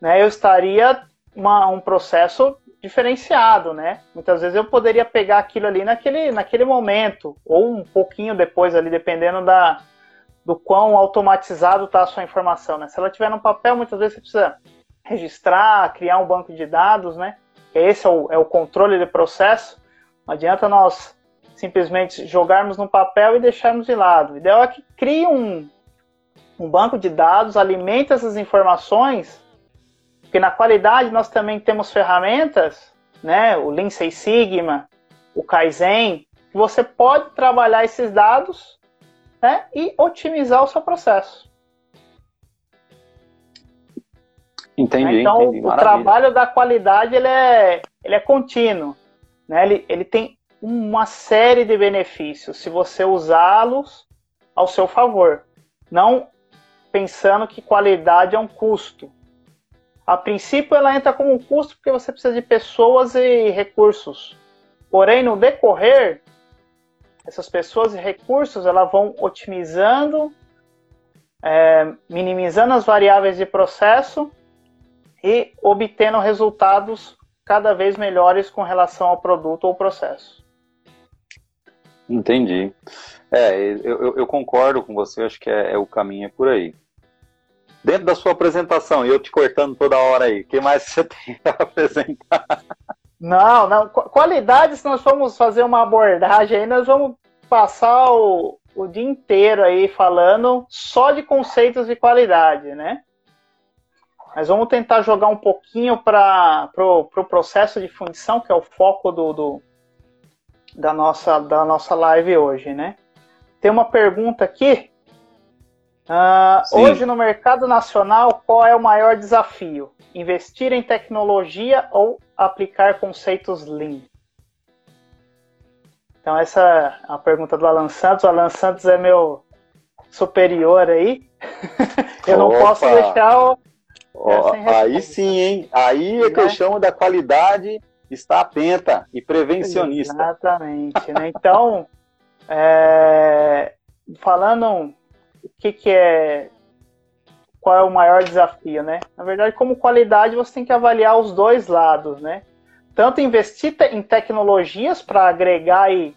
né, eu estaria uma, um processo diferenciado, né? Muitas vezes eu poderia pegar aquilo ali naquele, naquele momento, ou um pouquinho depois ali, dependendo da, do quão automatizado está a sua informação, né? Se ela tiver no papel, muitas vezes você precisa registrar, criar um banco de dados, né? Esse é o, é o controle de processo. Não adianta nós simplesmente jogarmos no papel e deixarmos de lado. O ideal é que crie um, um banco de dados, alimente essas informações, porque na qualidade nós também temos ferramentas, né, o Lean Six Sigma, o Kaizen, que você pode trabalhar esses dados né, e otimizar o seu processo.
Entendi,
então,
entendi.
o trabalho da qualidade ele é, ele é contínuo. Né? Ele, ele tem uma série de benefícios se você usá-los ao seu favor. Não pensando que qualidade é um custo. A princípio, ela entra como um custo porque você precisa de pessoas e recursos. Porém, no decorrer, essas pessoas e recursos elas vão otimizando, é, minimizando as variáveis de processo e obtendo resultados cada vez melhores com relação ao produto ou processo.
Entendi. É, eu, eu, concordo com você, acho que é, é, o caminho é por aí. Dentro da sua apresentação, e eu te cortando toda hora aí, o que mais você tem para apresentar?
Não, não. Qualidade, se nós formos fazer uma abordagem aí, nós vamos passar o, o dia inteiro aí falando só de conceitos de qualidade, né? Mas vamos tentar jogar um pouquinho para o pro, pro processo de fundição, que é o foco do, do, da, nossa, da nossa live hoje, né? Tem uma pergunta aqui. Uh, hoje no mercado nacional, qual é o maior desafio? Investir em tecnologia ou aplicar conceitos Lean? Então essa é a pergunta do Alan Santos. O Alan Santos é meu superior aí. Eu não posso deixar o,
aí sim, hein? Aí é que eu chamo da qualidade está atenta e prevencionista.
Exatamente. Né? Então, é, falando o que, que é qual é o maior desafio, né? Na verdade, como qualidade, você tem que avaliar os dois lados, né? Tanto investir em tecnologias para agregar e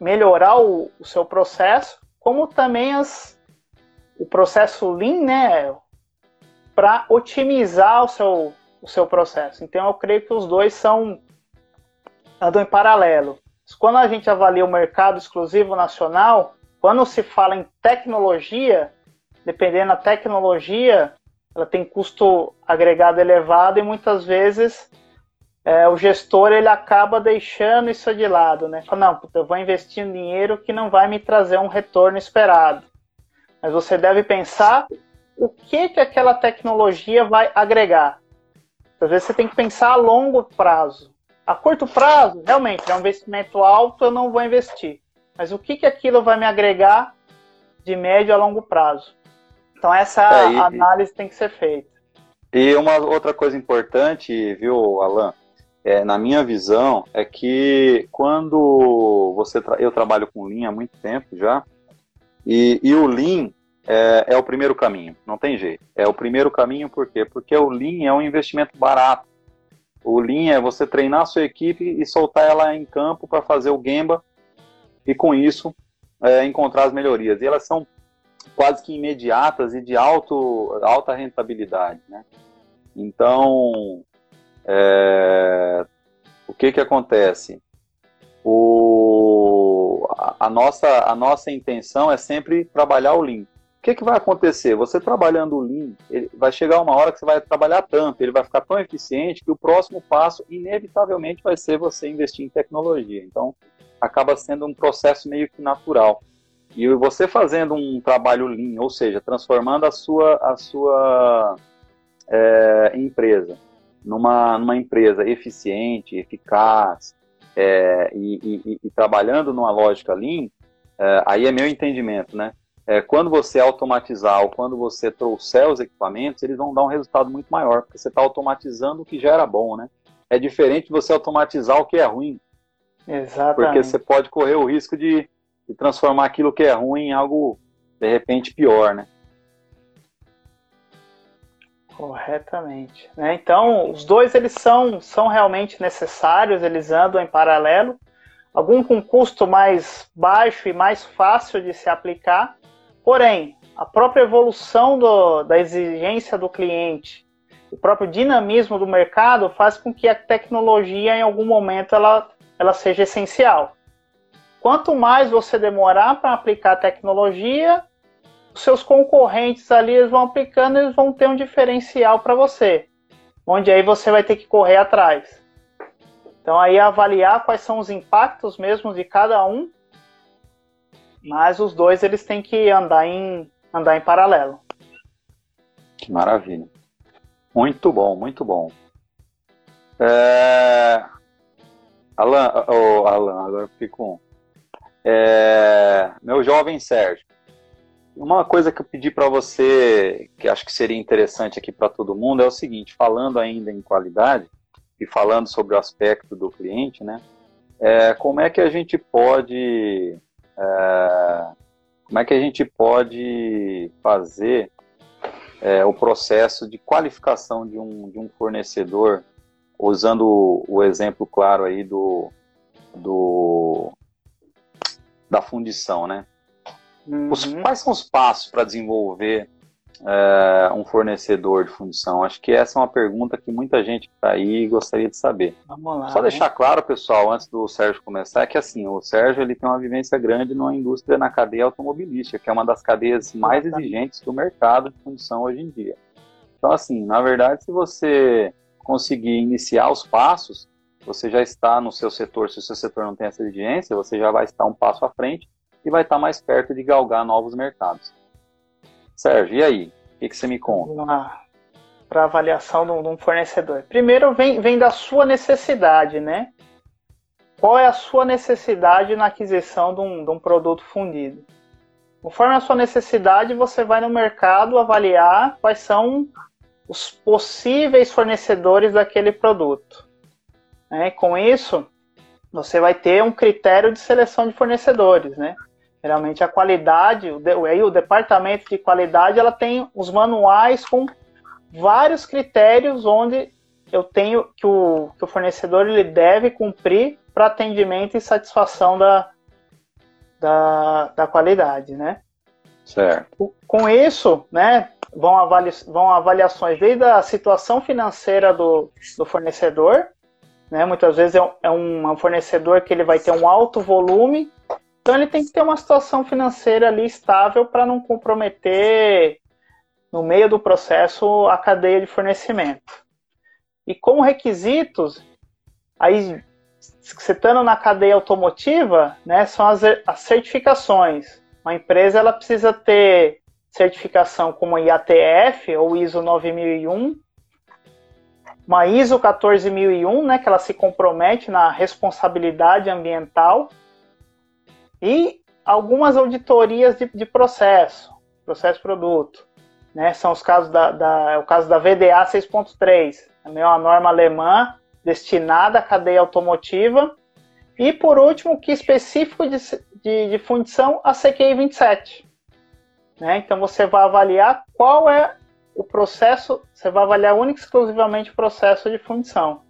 melhorar o, o, seu processo, como também as, o processo Lean, né? Para otimizar o seu, o seu processo. Então eu creio que os dois são andam em paralelo. Quando a gente avalia o mercado exclusivo nacional, quando se fala em tecnologia, dependendo da tecnologia, ela tem custo agregado elevado e muitas vezes é, o gestor ele acaba deixando isso de lado, né? Fala, não, puta, eu vou investir um dinheiro que não vai me trazer um retorno esperado. Mas você deve pensar o que que aquela tecnologia vai agregar. Às vezes você tem que pensar a longo prazo. A curto prazo, realmente, é um investimento alto, eu não vou investir. Mas o que, que aquilo vai me agregar de médio a longo prazo? Então essa é, e, análise tem que ser feita.
E uma outra coisa importante, viu, Alan? É, na minha visão, é que quando você tra eu trabalho com Lean há muito tempo já, e, e o Lean é, é, o primeiro caminho, não tem jeito. É o primeiro caminho por quê? Porque o Lean é um investimento barato. O Lean é você treinar a sua equipe e soltar ela em campo para fazer o Gemba e com isso é, encontrar as melhorias. E elas são quase que imediatas e de alto, alta rentabilidade. Né? Então, é, o que, que acontece? O, a, a, nossa, a nossa intenção é sempre trabalhar o Lean que, que vai acontecer? Você trabalhando o Lean, vai chegar uma hora que você vai trabalhar tanto, ele vai ficar tão eficiente que o próximo passo, inevitavelmente, vai ser você investir em tecnologia. Então, acaba sendo um processo meio que natural. E você fazendo um trabalho Lean, ou seja, transformando a sua, a sua é, empresa numa, numa empresa eficiente, eficaz, é, e, e, e, trabalhando numa lógica Lean, é, aí é meu entendimento, né? É, quando você automatizar ou quando você trouxer os equipamentos, eles vão dar um resultado muito maior, porque você está automatizando o que já era bom, né? É diferente de você automatizar o que é ruim.
Exatamente.
Porque você pode correr o risco de, de transformar aquilo que é ruim em algo, de repente, pior, né?
Corretamente. Né? Então, os dois eles são, são realmente necessários, eles andam em paralelo. Algum com custo mais baixo e mais fácil de se aplicar. Porém, a própria evolução do, da exigência do cliente, o próprio dinamismo do mercado faz com que a tecnologia, em algum momento, ela, ela seja essencial. Quanto mais você demorar para aplicar a tecnologia, os seus concorrentes ali eles vão aplicando, eles vão ter um diferencial para você, onde aí você vai ter que correr atrás. Então aí avaliar quais são os impactos mesmo de cada um, mas os dois eles têm que andar em andar em paralelo.
Que maravilha. Muito bom, muito bom. É... Alan, oh, Alan, agora fico. É... Meu jovem Sérgio, uma coisa que eu pedi para você, que acho que seria interessante aqui para todo mundo, é o seguinte: falando ainda em qualidade e falando sobre o aspecto do cliente, né? É, como é que a gente pode, é, como é que a gente pode fazer é, o processo de qualificação de um, de um fornecedor, usando o, o exemplo claro aí do, do da fundição, né? Uhum. Os, quais são os passos para desenvolver é, um fornecedor de fundição? Acho que essa é uma pergunta que muita gente que está aí gostaria de saber.
Vamos lá.
Só né? deixar claro, pessoal, antes do Sérgio começar, é que assim, o Sérgio ele tem uma vivência grande na indústria na cadeia automobilística, que é uma das cadeias mais exigentes do mercado de fundição hoje em dia. Então, assim, na verdade, se você conseguir iniciar os passos, você já está no seu setor, se o seu setor não tem essa exigência, você já vai estar um passo à frente e vai estar mais perto de galgar novos mercados. Sérgio, e aí? O que, que você me conta?
Para avaliação de um fornecedor. Primeiro vem, vem da sua necessidade, né? Qual é a sua necessidade na aquisição de um, de um produto fundido? Conforme a sua necessidade, você vai no mercado avaliar quais são os possíveis fornecedores daquele produto. Né? Com isso, você vai ter um critério de seleção de fornecedores, né? Geralmente a qualidade, o, aí o departamento de qualidade, ela tem os manuais com vários critérios onde eu tenho que o, que o fornecedor ele deve cumprir para atendimento e satisfação da, da, da qualidade, né?
Certo.
Com isso, né, vão, avali vão avaliações desde a situação financeira do, do fornecedor, né, muitas vezes é um, é um fornecedor que ele vai ter um alto volume então ele tem que ter uma situação financeira ali estável para não comprometer no meio do processo a cadeia de fornecimento. E como requisitos, aí citando na cadeia automotiva, né, são as, as certificações. Uma empresa ela precisa ter certificação como IATF ou ISO 9001, uma ISO 14001, né, que ela se compromete na responsabilidade ambiental e algumas auditorias de, de processo, processo produto. Né? São os casos da, da é o caso da VDA 6.3, também é uma norma alemã destinada à cadeia automotiva. E por último, que específico de, de, de fundição, a CQI 27. Né? Então você vai avaliar qual é o processo, você vai avaliar única e exclusivamente o processo de fundição.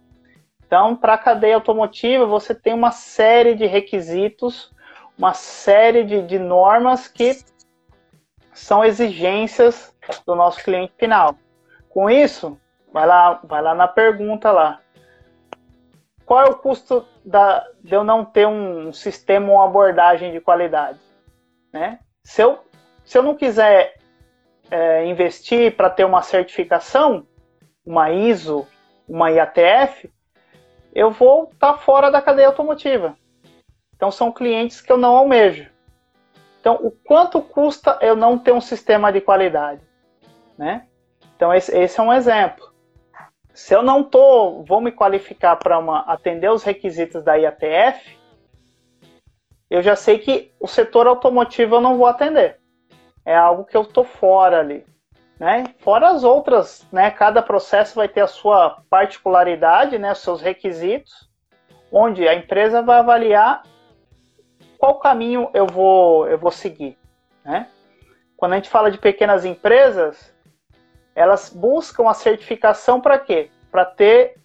Então, para a cadeia automotiva, você tem uma série de requisitos uma série de, de normas que são exigências do nosso cliente final. Com isso, vai lá, vai lá na pergunta lá. Qual é o custo da, de eu não ter um sistema, uma abordagem de qualidade? Né? Se, eu, se eu não quiser é, investir para ter uma certificação, uma ISO, uma IATF, eu vou estar tá fora da cadeia automotiva. Então são clientes que eu não almejo. Então, o quanto custa eu não ter um sistema de qualidade, né? Então esse, esse é um exemplo. Se eu não tô, vou me qualificar para atender os requisitos da IATF, eu já sei que o setor automotivo eu não vou atender. É algo que eu tô fora ali, né? Fora as outras, né? Cada processo vai ter a sua particularidade, né? Os seus requisitos, onde a empresa vai avaliar qual caminho eu vou eu vou seguir, né? Quando a gente fala de pequenas empresas, elas buscam a certificação para quê? Para ter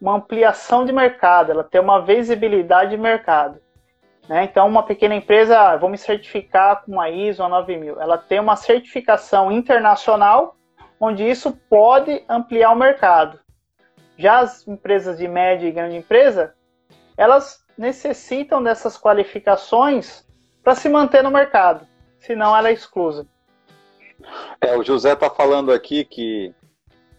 uma ampliação de mercado, ela ter uma visibilidade de mercado. Né? Então, uma pequena empresa, ah, vou me certificar com uma ISO 9000, ela tem uma certificação internacional, onde isso pode ampliar o mercado. Já as empresas de média e grande empresa, elas necessitam dessas qualificações para se manter no mercado, senão ela é exclusa.
É, o José está falando aqui que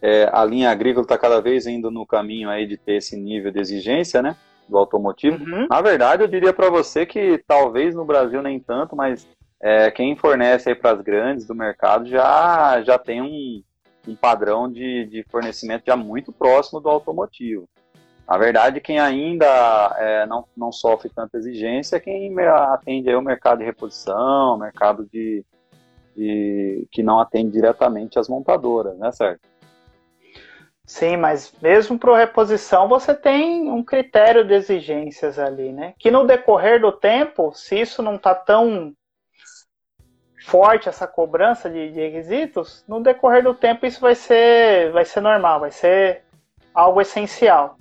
é, a linha agrícola está cada vez indo no caminho aí de ter esse nível de exigência, né? do automotivo. Uhum. Na verdade, eu diria para você que talvez no Brasil nem tanto, mas é, quem fornece aí para as grandes do mercado já, já tem um, um padrão de, de fornecimento já muito próximo do automotivo. Na verdade, quem ainda é, não, não sofre tanta exigência é quem atende aí o mercado de reposição, mercado de, de que não atende diretamente as montadoras, né, certo?
Sim, mas mesmo para reposição você tem um critério de exigências ali, né? Que no decorrer do tempo, se isso não está tão forte essa cobrança de, de, requisitos, no decorrer do tempo isso vai ser, vai ser normal, vai ser algo essencial,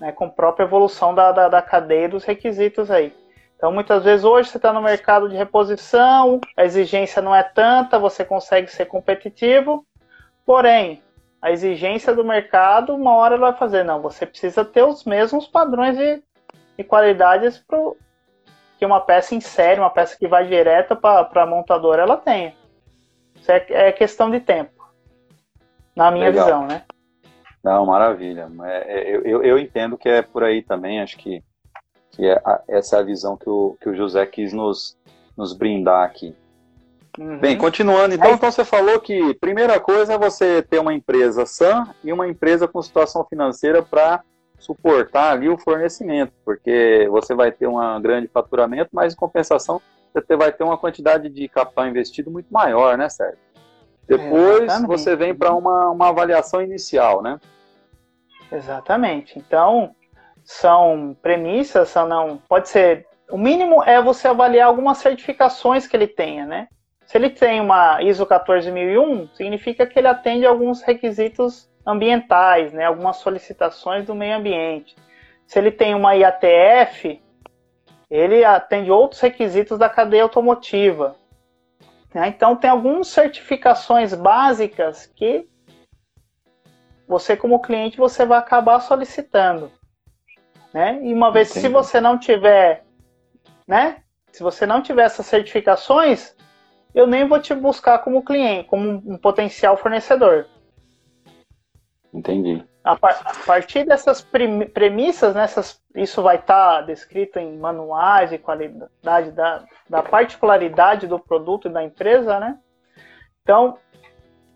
né? Com a própria evolução da, da, da cadeia dos requisitos aí. Então, muitas vezes hoje você está no mercado de reposição, a exigência não é tanta, você consegue ser competitivo, porém a exigência do mercado, uma hora ela vai fazer, não, você precisa ter os mesmos padrões de, de qualidades pro, que uma peça em série, uma peça que vai direta para a montadora, ela tenha. Isso é, é, questão de tempo, na minha Legal. visão, né?
Não, maravilha. É, é, eu, eu, eu, entendo que é por aí também, acho que, que é a, essa é a visão que o, que o José quis nos, nos brindar aqui. Uhum. Bem, continuando, então, então você falou que primeira coisa é você ter uma empresa sã e uma empresa com situação financeira para suportar ali o fornecimento, porque você vai ter um grande faturamento, mas em compensação você vai ter uma quantidade de capital investido muito maior, né, Sérgio? Depois Exatamente. você vem para uma, uma avaliação inicial, né?
Exatamente. Então, são premissas, são não. Pode ser. O mínimo é você avaliar algumas certificações que ele tenha, né? Se ele tem uma ISO 14001, significa que ele atende alguns requisitos ambientais, né, algumas solicitações do meio ambiente. Se ele tem uma IATF, ele atende outros requisitos da cadeia automotiva. Né? Então, tem algumas certificações básicas que você, como cliente, você vai acabar solicitando. Né? E uma vez, Entendi. se você não tiver, né? Se você não tiver essas certificações, eu nem vou te buscar como cliente, como um potencial fornecedor.
Entendi.
A, par a partir dessas premissas, nessas, né, isso vai estar tá descrito em manuais de qualidade da, da particularidade do produto e da empresa, né? Então,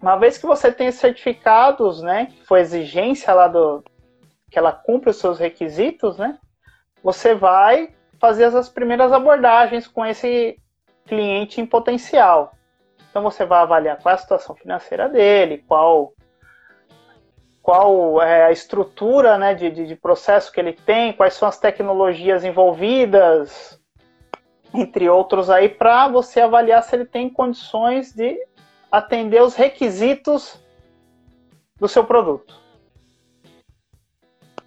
uma vez que você tem certificados, né, que foi exigência lá do que ela cumpre os seus requisitos, né? Você vai fazer as primeiras abordagens com esse cliente em potencial. Então você vai avaliar qual é a situação financeira dele, qual qual é a estrutura né, de, de, de processo que ele tem, quais são as tecnologias envolvidas, entre outros aí, para você avaliar se ele tem condições de atender os requisitos do seu produto.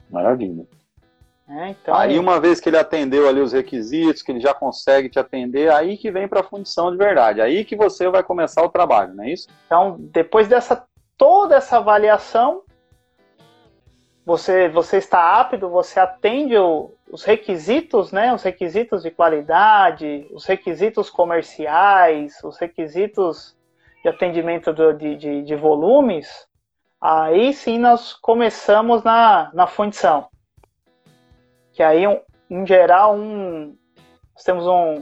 Maravilha. É, então... Aí uma vez que ele atendeu ali os requisitos, que ele já consegue te atender, aí que vem para a função de verdade, aí que você vai começar o trabalho, não é isso?
Então, depois dessa toda essa avaliação, você você está apto, você atende o, os requisitos, né? Os requisitos de qualidade, os requisitos comerciais, os requisitos de atendimento do, de, de, de, volumes, aí sim nós começamos na, na fundição. Que aí, um, em geral, um, nós temos um,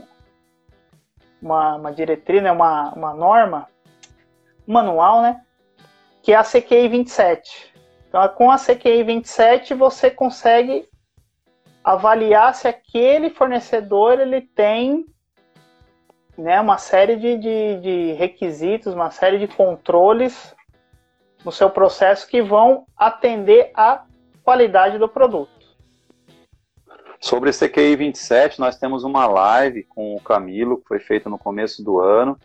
uma, uma diretriz, né, uma, uma norma, um manual, né, que é a CQI 27. Então, com a CQI 27, você consegue avaliar se aquele fornecedor ele tem né, uma série de, de, de requisitos, uma série de controles no seu processo que vão atender à qualidade do produto.
Sobre esse CQI 27, nós temos uma live com o Camilo, que foi feita no começo do ano.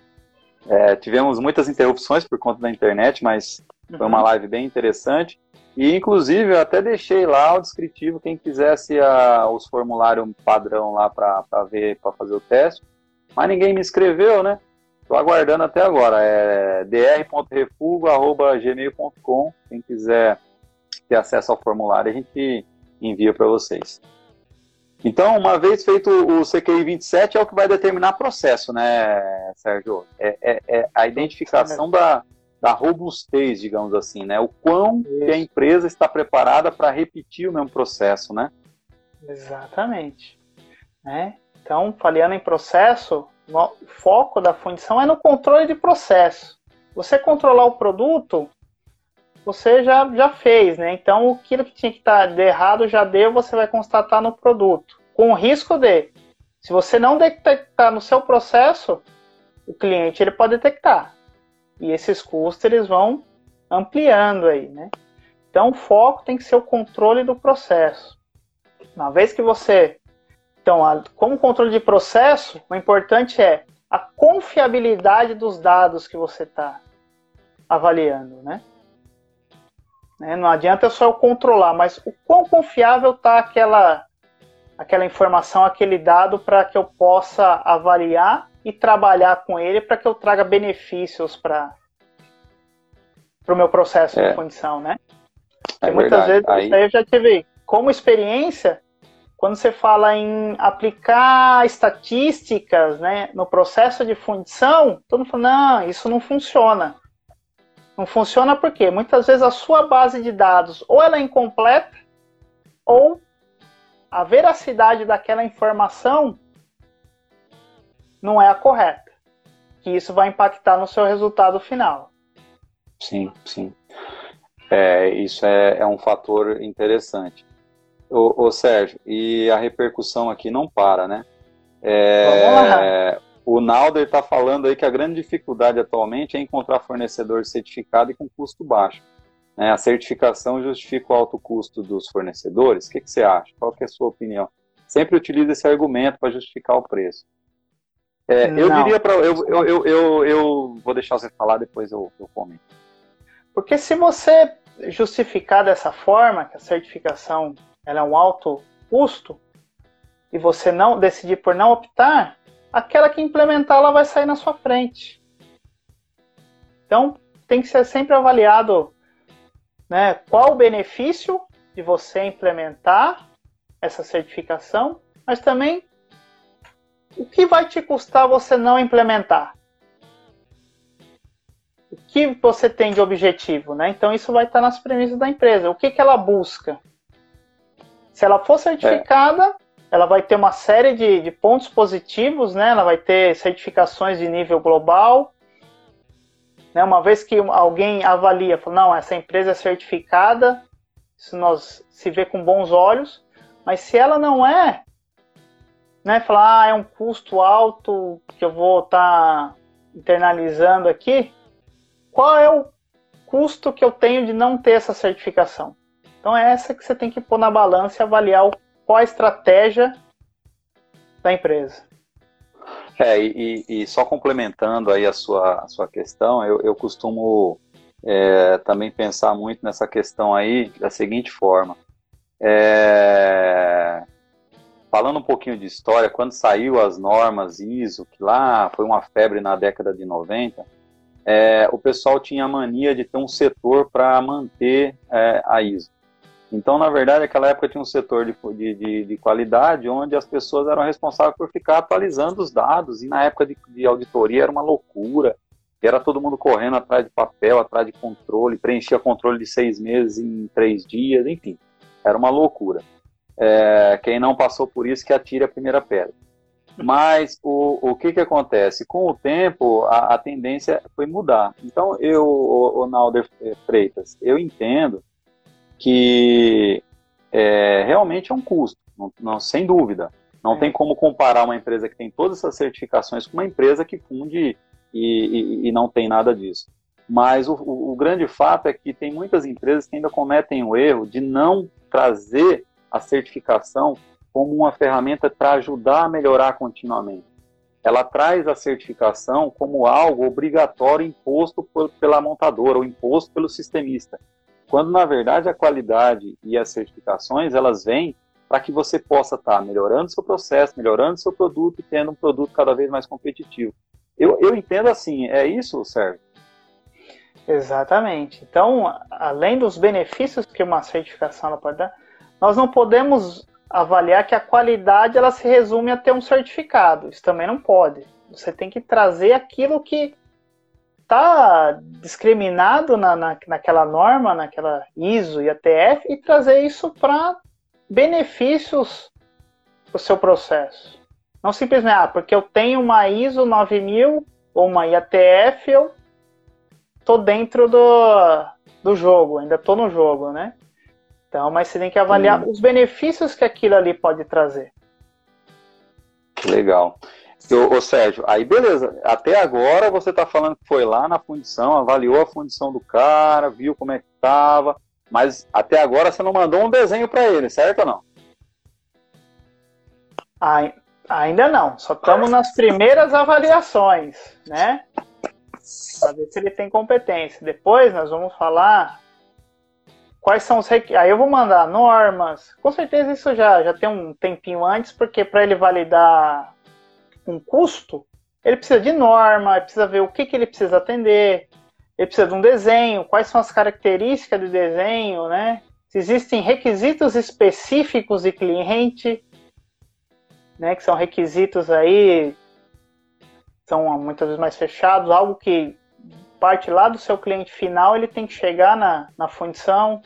É, tivemos muitas interrupções por conta da internet, mas foi uma uhum. live bem interessante. E, inclusive, eu até deixei lá o descritivo, quem quisesse a, os formulários padrão lá para ver, para fazer o teste. Mas ninguém me escreveu, né? Estou aguardando até agora. É dr.refugo.gmail.com. Quem quiser ter acesso ao formulário, a gente envia para vocês. Então, uma vez feito o CQI 27, é o que vai determinar o processo, né, Sérgio? É, é, é a identificação da, da robustez, digamos assim, né? O quão a empresa está preparada para repetir o mesmo processo, né?
Exatamente. Né? Então, falando em processo, o foco da fundição é no controle de processo. Você controlar o produto, você já, já fez, né? Então, aquilo que tinha que estar de errado já deu, você vai constatar no produto. Com o risco de, se você não detectar no seu processo, o cliente ele pode detectar. E esses custos eles vão ampliando aí, né? Então, o foco tem que ser o controle do processo. Uma vez que você então, a, como controle de processo, o importante é a confiabilidade dos dados que você está avaliando, né? né? Não adianta só eu controlar, mas o quão confiável está aquela, aquela informação, aquele dado para que eu possa avaliar e trabalhar com ele para que eu traga benefícios para o meu processo é. de fundição, né? É muitas vezes Aí... eu já tive como experiência quando você fala em aplicar estatísticas né, no processo de fundição, todo mundo fala, não, isso não funciona. Não funciona porque muitas vezes a sua base de dados ou ela é incompleta ou a veracidade daquela informação não é a correta. Que isso vai impactar no seu resultado final.
Sim, sim. É, isso é, é um fator interessante. Ô, ô, Sérgio, e a repercussão aqui não para, né? É, o Nalder está falando aí que a grande dificuldade atualmente é encontrar fornecedor certificado e com custo baixo. Né? A certificação justifica o alto custo dos fornecedores? O que, que você acha? Qual é a sua opinião? Sempre utiliza esse argumento para justificar o preço. É, eu diria para. Eu, eu, eu, eu, eu, vou deixar você falar, depois eu, eu comento.
Porque se você justificar dessa forma, que a certificação ela é um alto custo, e você não decidir por não optar, aquela que implementar ela vai sair na sua frente. Então, tem que ser sempre avaliado né, qual o benefício de você implementar essa certificação, mas também o que vai te custar você não implementar. O que você tem de objetivo, né? Então isso vai estar nas premissas da empresa. O que, que ela busca? Se ela for certificada, é. ela vai ter uma série de, de pontos positivos, né? Ela vai ter certificações de nível global. Né? Uma vez que alguém avalia, fala, não, essa empresa é certificada, isso nós se vê com bons olhos. Mas se ela não é, né? Falar, ah, é um custo alto que eu vou estar tá internalizando aqui. Qual é o custo que eu tenho de não ter essa certificação? Então é essa que você tem que pôr na balança e avaliar qual a estratégia da empresa.
É, e, e só complementando aí a sua, a sua questão, eu, eu costumo é, também pensar muito nessa questão aí da seguinte forma. É, falando um pouquinho de história, quando saiu as normas ISO, que lá foi uma febre na década de 90, é, o pessoal tinha a mania de ter um setor para manter é, a ISO. Então, na verdade, naquela época tinha um setor de, de, de, qualidade onde as pessoas eram responsáveis por ficar atualizando os dados, e na época de, de auditoria era uma loucura. Era todo mundo correndo atrás de papel, atrás de controle, preenchia controle de seis meses em três dias, enfim, era uma loucura. É, quem não passou por isso que atire a primeira pedra. Mas o, o que, que acontece? Com o tempo, a, a tendência foi mudar. Então, eu, o, o Nalder Freitas, eu entendo que é, realmente é um custo, não, não sem dúvida. Não é. tem como comparar uma empresa que tem todas essas certificações com uma empresa que funde e, e, e não tem nada disso. Mas o, o, o, grande fato é que tem muitas empresas que ainda cometem o erro de não trazer a certificação como uma ferramenta para ajudar a melhorar continuamente. Ela traz a certificação como algo obrigatório imposto por, pela montadora ou imposto pelo sistemista, quando na verdade a qualidade e as certificações elas vêm para que você possa estar tá melhorando seu processo, melhorando seu produto e tendo um produto cada vez mais competitivo. Eu, eu entendo assim, é isso, Sérgio?
Exatamente. Então, além dos benefícios que uma certificação pode dar, nós não podemos avaliar que a qualidade ela se resume a ter um certificado. Isso também não pode. Você tem que trazer aquilo que está discriminado na, na, naquela norma, naquela ISO e ATF e trazer isso para benefícios para o seu processo. Não simplesmente, ah, porque eu tenho uma ISO 9000 ou uma IATF, eu tô dentro do, do jogo, ainda tô no jogo, né? Então, mas você tem que avaliar hum. os benefícios que aquilo ali pode trazer.
Legal. Ô, ô, Sérgio, aí beleza. Até agora você está falando que foi lá na fundição, avaliou a fundição do cara, viu como é que estava, mas até agora você não mandou um desenho para ele, certo ou não?
Ainda não. Só estamos nas primeiras avaliações, né? Para ver se ele tem competência. Depois nós vamos falar quais são os requisitos. Aí eu vou mandar normas. Com certeza isso já, já tem um tempinho antes, porque para ele validar um custo, ele precisa de norma, ele precisa ver o que, que ele precisa atender, ele precisa de um desenho, quais são as características do desenho, né? Se existem requisitos específicos de cliente, né, que são requisitos aí, são muitas vezes mais fechados, algo que parte lá do seu cliente final, ele tem que chegar na, na função.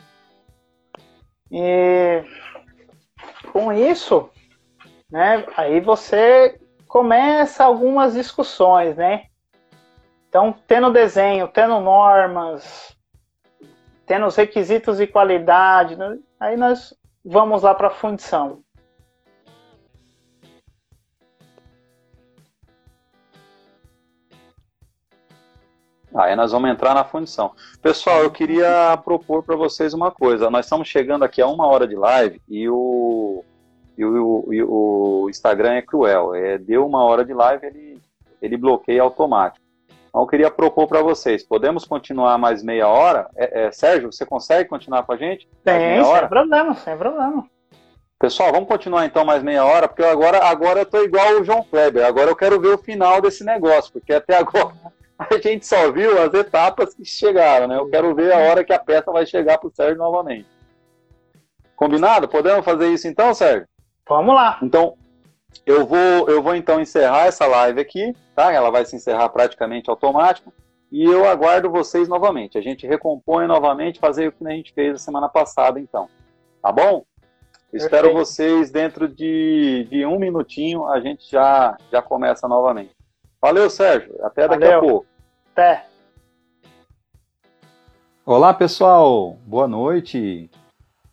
E com isso, né, aí você começa algumas discussões, né? Então, tendo desenho, tendo normas, tendo os requisitos de qualidade, né, aí nós vamos lá para a função.
Aí nós vamos entrar na fundição. Pessoal, eu queria propor para vocês uma coisa. Nós estamos chegando aqui a uma hora de live e o, e o, e o Instagram é cruel. É, deu uma hora de live, ele, ele bloqueia automático. Então eu queria propor para vocês. Podemos continuar mais meia hora? É, é, Sérgio, você consegue continuar com a gente?
Tem, sem problema, sem problema.
Pessoal, vamos continuar então mais meia hora, porque agora, agora eu tô igual o João Kleber. Agora eu quero ver o final desse negócio, porque até agora a gente só viu as etapas que chegaram, né? Eu quero ver a hora que a peça vai chegar para o Sérgio novamente. Combinado? Podemos fazer isso então, Sérgio?
Vamos lá.
Então, eu vou, eu vou então encerrar essa live aqui, tá? Ela vai se encerrar praticamente automático. E eu aguardo vocês novamente. A gente recompõe novamente, fazer o que a gente fez a semana passada, então. Tá bom? Espero vocês dentro de, de um minutinho, a gente já, já começa novamente. Valeu, Sérgio. Até daqui Valeu. a pouco.
Até.
Olá, pessoal. Boa noite.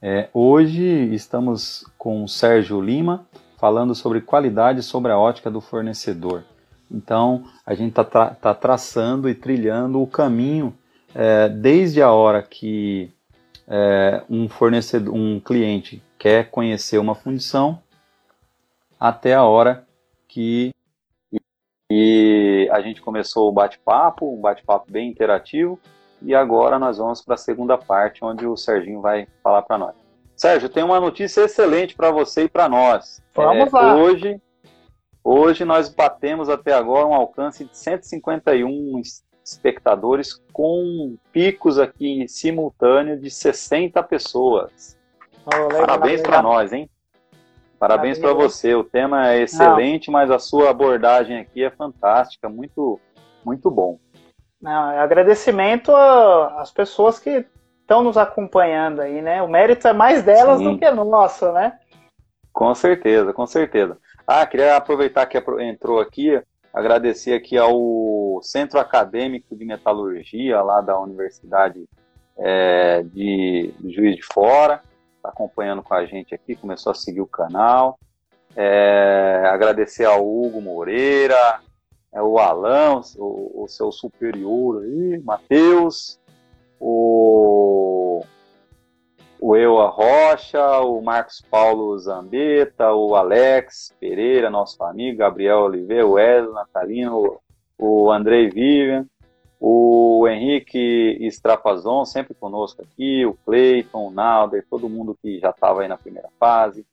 É, hoje estamos com o Sérgio Lima falando sobre qualidade sobre a ótica do fornecedor. Então, a gente está tra tá traçando e trilhando o caminho é, desde a hora que é, um fornecedor, um cliente quer conhecer uma fundição até a hora que e a gente começou o bate-papo, um bate-papo bem interativo, e agora nós vamos para a segunda parte, onde o Serginho vai falar para nós. Sérgio, tem uma notícia excelente para você e para nós.
Vamos é, lá.
Hoje, hoje nós batemos até agora um alcance de 151 espectadores com picos aqui em simultâneo de 60 pessoas. Oh, Parabéns para nós, hein? Parabéns para você. O tema é excelente, Não. mas a sua abordagem aqui é fantástica, muito, muito bom.
Não, é agradecimento às pessoas que estão nos acompanhando aí, né? O mérito é mais delas Sim. do que nosso, né?
Com certeza, com certeza. Ah, queria aproveitar que entrou aqui, agradecer aqui ao Centro Acadêmico de Metalurgia lá da Universidade é, de, de Juiz de Fora, está acompanhando com a gente aqui, começou a seguir o canal. É, agradecer ao Hugo Moreira, é, o Alão, o, o seu superior aí, Matheus, o, o Eua Rocha, o Marcos Paulo Zambeta, o Alex Pereira, nosso amigo, Gabriel Oliveira, o Wesley Natalino, o Andrei Vivian, o Henrique Strapazon, sempre conosco aqui, o Cleiton, o Nalder, todo mundo que já estava aí na primeira fase,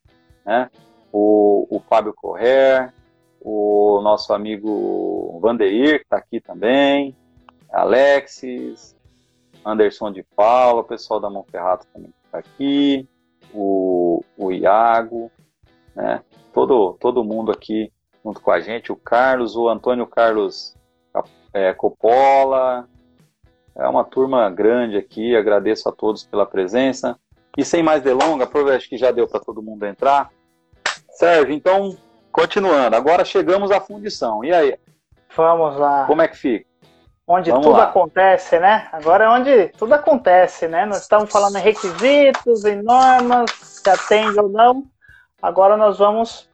né? o, o Fábio Correr, o nosso amigo Vandeir, que está aqui também, Alexis, Anderson de Paula, o pessoal da Monferrato também está aqui, o, o Iago, né? todo, todo mundo aqui junto com a gente, o Carlos, o Antônio Carlos é, Coppola, é uma turma grande aqui, agradeço a todos pela presença. E sem mais delongas, acho que já deu para todo mundo entrar. Sérgio, então, continuando, agora chegamos à fundição. E aí?
Vamos lá.
Como é que fica?
Onde Vamos tudo lá. acontece, né? Agora é onde tudo acontece, né? Nós estamos falando em requisitos, em normas, se atende ou não. Agora nós vamos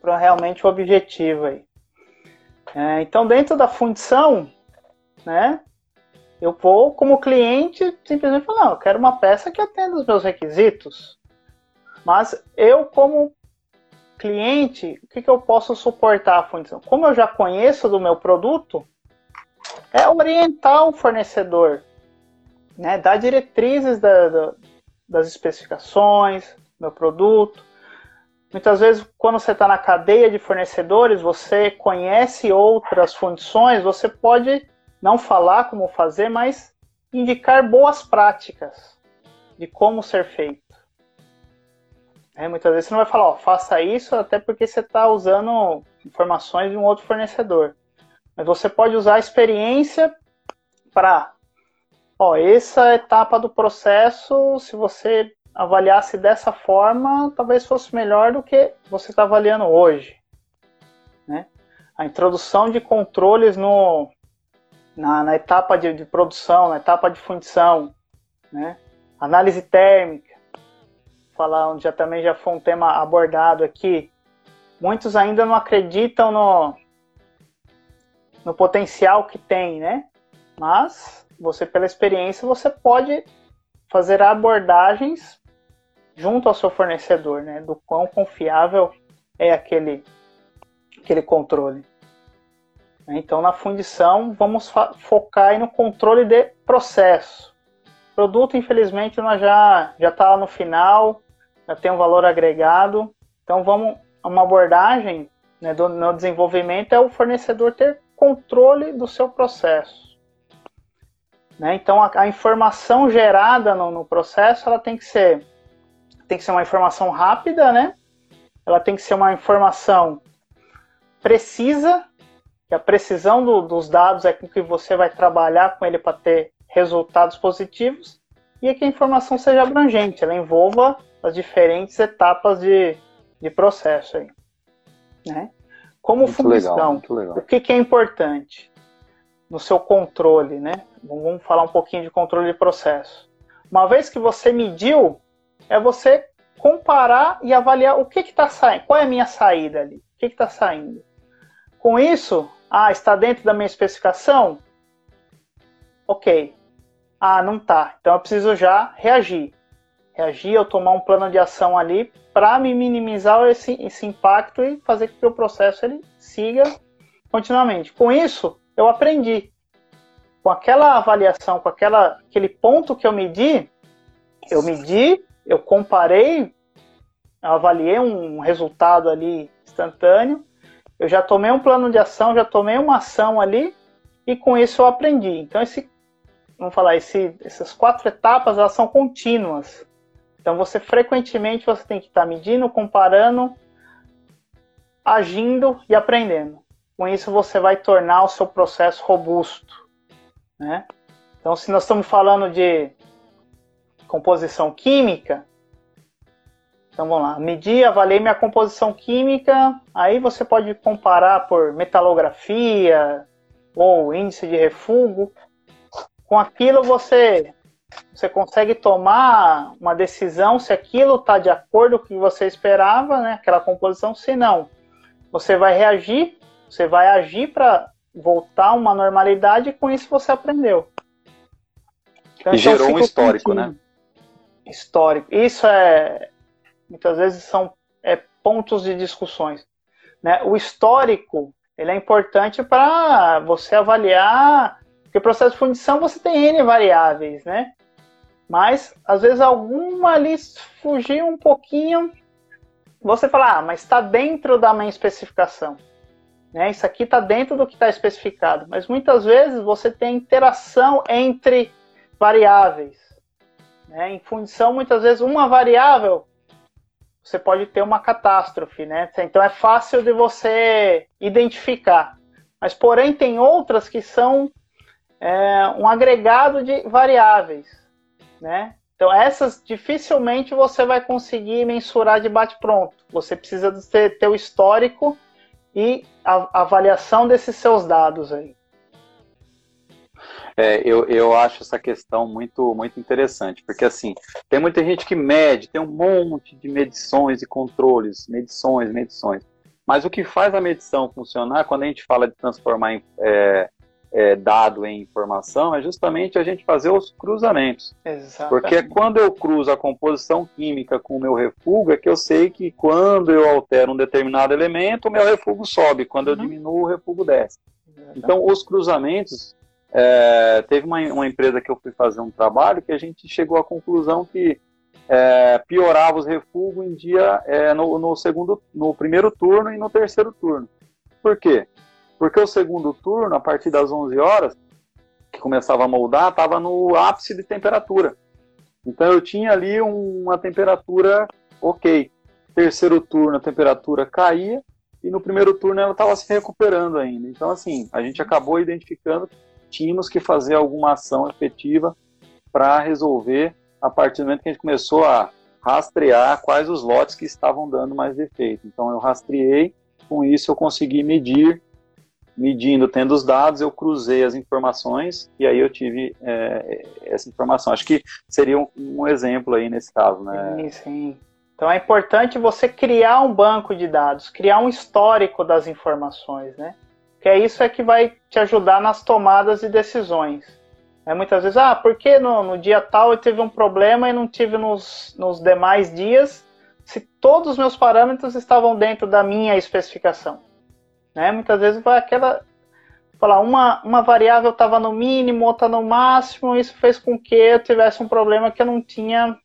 para realmente o objetivo aí. É, então, dentro da fundição, né? Eu vou, como cliente, simplesmente falar, não, eu quero uma peça que atenda os meus requisitos. Mas eu, como cliente, o que, que eu posso suportar a fundição? Como eu já conheço do meu produto, é orientar o fornecedor, né, dar diretrizes da, da, das especificações do meu produto. Muitas vezes, quando você está na cadeia de fornecedores, você conhece outras fundições, você pode não falar como fazer, mas indicar boas práticas de como ser feito. É, muitas vezes você não vai falar, ó, faça isso, até porque você está usando informações de um outro fornecedor. Mas você pode usar a experiência para, ó, essa etapa do processo, se você avaliasse dessa forma, talvez fosse melhor do que você está avaliando hoje. Né? A introdução de controles no, na, na etapa de, de, produção, na etapa de fundição, né? análise térmica, falar, onde já também já foi um tema abordado aqui, muitos ainda não acreditam no, no potencial que tem, né? Mas você, pela experiência, você pode fazer abordagens junto ao seu fornecedor, né? Do quão confiável é aquele, aquele controle. Então, na fundição, vamos focar no controle de processo produto, infelizmente, nós já já está no final, já tem um valor agregado. Então, vamos uma abordagem né, do, no desenvolvimento é o fornecedor ter controle do seu processo. Né? Então, a, a, informação gerada no, no, processo ela tem que ser tem que ser uma informação rápida, né? Ela tem que ser uma informação precisa, que a precisão do, dos dados é com que você vai trabalhar com ele para ter resultados positivos e é que a informação seja abrangente, ela envolva as diferentes etapas de, de processo. Aí, né? Como muito função, legal, o que, que é importante no seu controle, né? Vamos falar um pouquinho de controle de processo. Uma vez que você mediu, é você comparar e avaliar o que está saindo, qual é a minha saída ali, o que está saindo. Com isso, ah, está dentro da minha especificação? Ok, ah, não tá. Então eu preciso já reagir. Reagir ou tomar um plano de ação ali para me minimizar esse, esse impacto e fazer com que o processo ele siga continuamente. Com isso, eu aprendi. Com aquela avaliação, com aquela, aquele ponto que eu medi, eu medi, eu comparei, eu avaliei um resultado ali instantâneo, eu já tomei um plano de ação, já tomei uma ação ali, e com isso eu aprendi. Então, esse vamos falar, esse, essas quatro etapas elas são contínuas. Então você frequentemente você tem que estar medindo, comparando, agindo e aprendendo. Com isso você vai tornar o seu processo robusto. Né? Então, se nós estamos falando de composição química, então vamos lá, medir, avaliei minha composição química, aí você pode comparar por metalografia ou índice de refúgio. Com aquilo você você consegue tomar uma decisão se aquilo está de acordo com o que você esperava, né, aquela composição, se não, você vai reagir, você vai agir para voltar a uma normalidade e com isso você aprendeu.
Então, e então, gerou um histórico, né?
Histórico. Isso é, muitas vezes são é, pontos de discussões. Né? O histórico ele é importante para você avaliar, porque processo de fundição você tem N variáveis, né? Mas às vezes alguma ali fugiu um pouquinho, você fala, ah, mas está dentro da minha especificação. Né? Isso aqui está dentro do que está especificado. Mas muitas vezes você tem interação entre variáveis. Né? Em fundição, muitas vezes uma variável você pode ter uma catástrofe, né? Então é fácil de você identificar. Mas, porém, tem outras que são é, um agregado de variáveis, né? Então, essas dificilmente você vai conseguir mensurar de bate-pronto. Você precisa ter, o histórico e a, a avaliação desses seus dados aí.
É, eu, eu acho essa questão muito, muito interessante, porque assim, tem muita gente que mede, tem um monte de medições e controles, medições, medições. Mas o que faz a medição funcionar, quando a gente fala de transformar em, é, é, dado em informação, é justamente a gente fazer os cruzamentos. Exatamente. Porque quando eu cruzo a composição química com o meu refúgio, é que eu sei que quando eu altero um determinado elemento, o meu refúgio sobe, quando eu uhum. diminuo, o refúgio desce. Exatamente. Então, os cruzamentos é, teve uma, uma, empresa que eu fui fazer um trabalho que a gente chegou à conclusão que é, piorava os refugos em dia é, no, no, segundo, no primeiro turno e no terceiro turno. Por quê? Porque o segundo turno, a partir das 11 horas, que começava a moldar, estava no ápice de temperatura. Então eu tinha ali uma temperatura ok. Terceiro turno a temperatura caía e no primeiro turno ela estava se recuperando ainda. Então assim, a gente acabou identificando tínhamos que fazer alguma ação efetiva para resolver a partir do momento que a gente começou a rastrear quais os lotes que estavam dando mais defeito. Então eu rastreei, com isso eu consegui medir, medindo, tendo os dados, eu cruzei as informações e aí eu tive é, essa informação. Acho que seria um, um, exemplo aí nesse caso, né?
Sim, sim. Então é importante você criar um banco de dados, criar um histórico das informações, né? que é isso é que vai te ajudar nas tomadas de decisões. É, muitas vezes, ah, por que no, no dia tal eu tive um problema e não tive nos, nos demais dias, se todos os meus parâmetros estavam dentro da minha especificação? Né? Muitas vezes vai aquela. Falar, uma, uma variável estava no mínimo, outra no máximo, isso fez com que eu tivesse um problema que eu não tinha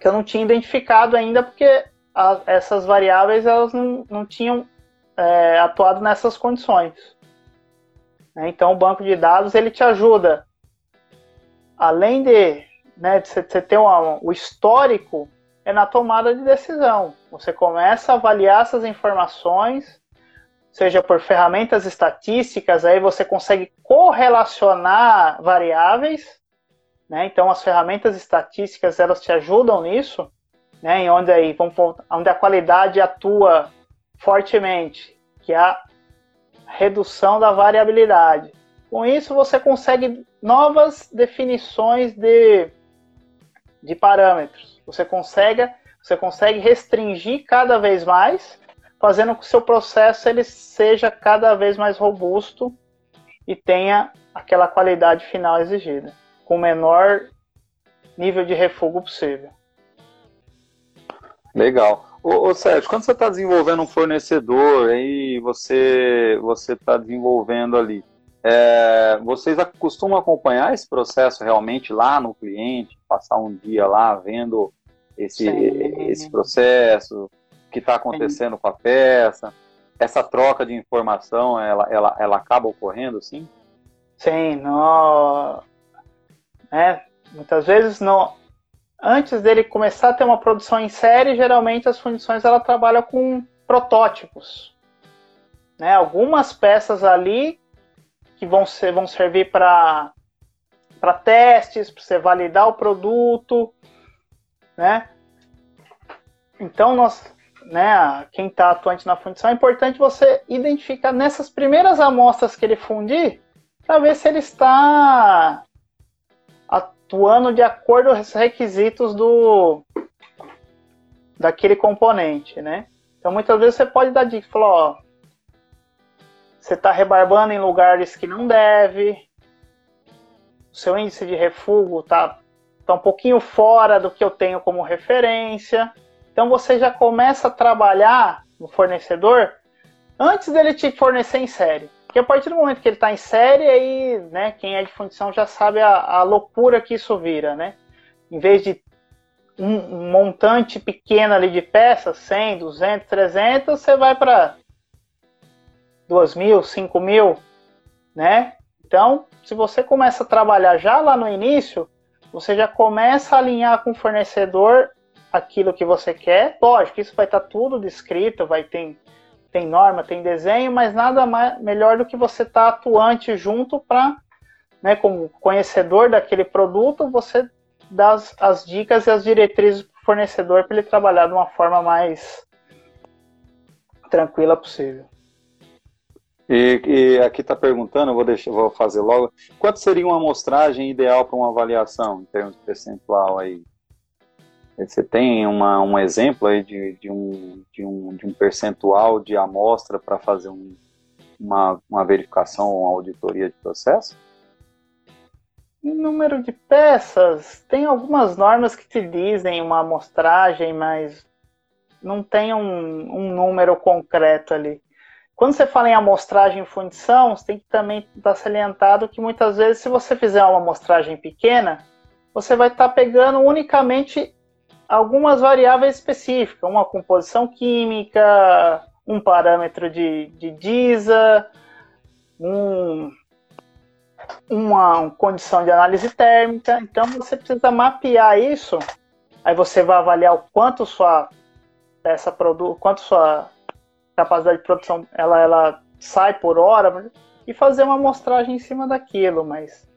que eu não tinha identificado ainda, porque a, essas variáveis elas não, não tinham é, atuado nessas condições. Né? Então, o banco de dados ele te ajuda, além de, né, de você ter uma, o histórico, é na tomada de decisão. Você começa a avaliar essas informações, seja por ferramentas estatísticas, aí você consegue correlacionar variáveis. Né? Então, as ferramentas estatísticas elas te ajudam nisso, né? em onde, aí, vamos, onde a qualidade atua fortemente, que é a redução da variabilidade. Com isso, você consegue novas definições de, de parâmetros. Você consegue, você consegue restringir cada vez mais, fazendo com que o seu processo ele seja cada vez mais robusto e tenha aquela qualidade final exigida, com o menor nível de refúgio possível.
Legal. Ô, ô Sérgio, quando você está desenvolvendo um fornecedor, aí você você está desenvolvendo ali, é, vocês costumam acompanhar esse processo realmente lá no cliente, passar um dia lá vendo esse, esse processo, que está acontecendo com a peça, essa troca de informação, ela, ela, ela acaba ocorrendo, sim?
Sim, no, é, muitas vezes no, antes dele começar a ter uma produção em série, geralmente as fundições ela trabalha com protótipos. Né? Algumas peças ali que vão, ser, vão servir para testes, para você validar o produto, né? Então, nós, né, quem está atuante na fundição, é importante você identificar nessas primeiras amostras que ele fundir, para ver se ele está atuando de acordo com os requisitos do daquele componente, né? Então muitas vezes você pode dar dica, falar, ó, você está rebarbando em lugares que não deve, o seu índice de refúgio está tá um pouquinho fora do que eu tenho como referência. Então você já começa a trabalhar no fornecedor antes dele te fornecer em série. Porque a partir do momento que ele está em série, aí, né, quem é de fundição já sabe a, a loucura que isso vira, né? Em vez de um, montante pequeno ali de peças, 100, 200, 300, você vai para 2 mil, 5 mil, né? Então, se você começa a trabalhar já lá no início, você já começa a alinhar com o fornecedor aquilo que você quer. Lógico, isso vai estar tá tudo descrito, vai ter tem norma, tem desenho, mas nada mais, melhor do que você estar tá atuante junto para, né, como conhecedor daquele produto, você dar as, as dicas e as diretrizes para o fornecedor para ele trabalhar de uma forma mais tranquila possível.
E, e aqui está perguntando, vou, deixar, vou fazer logo. Quanto seria uma amostragem ideal para uma avaliação em termos de percentual aí? Você tem uma, um exemplo aí de, de, um, de, um, de um percentual de amostra para fazer um, uma, uma verificação ou uma auditoria de processo?
Em número de peças, tem algumas normas que te dizem uma amostragem, mas não tem um, um número concreto ali. Quando você fala em amostragem em fundição, você tem que também estar salientado que muitas vezes, se você fizer uma amostragem pequena, você vai estar pegando unicamente algumas variáveis específicas, uma composição química, um parâmetro de, de DISA, um, uma condição de análise térmica. Então você precisa mapear isso. Aí você vai avaliar o quanto sua peça produz, quanto sua capacidade de produção ela, ela sai por hora e fazer uma amostragem em cima daquilo. Mas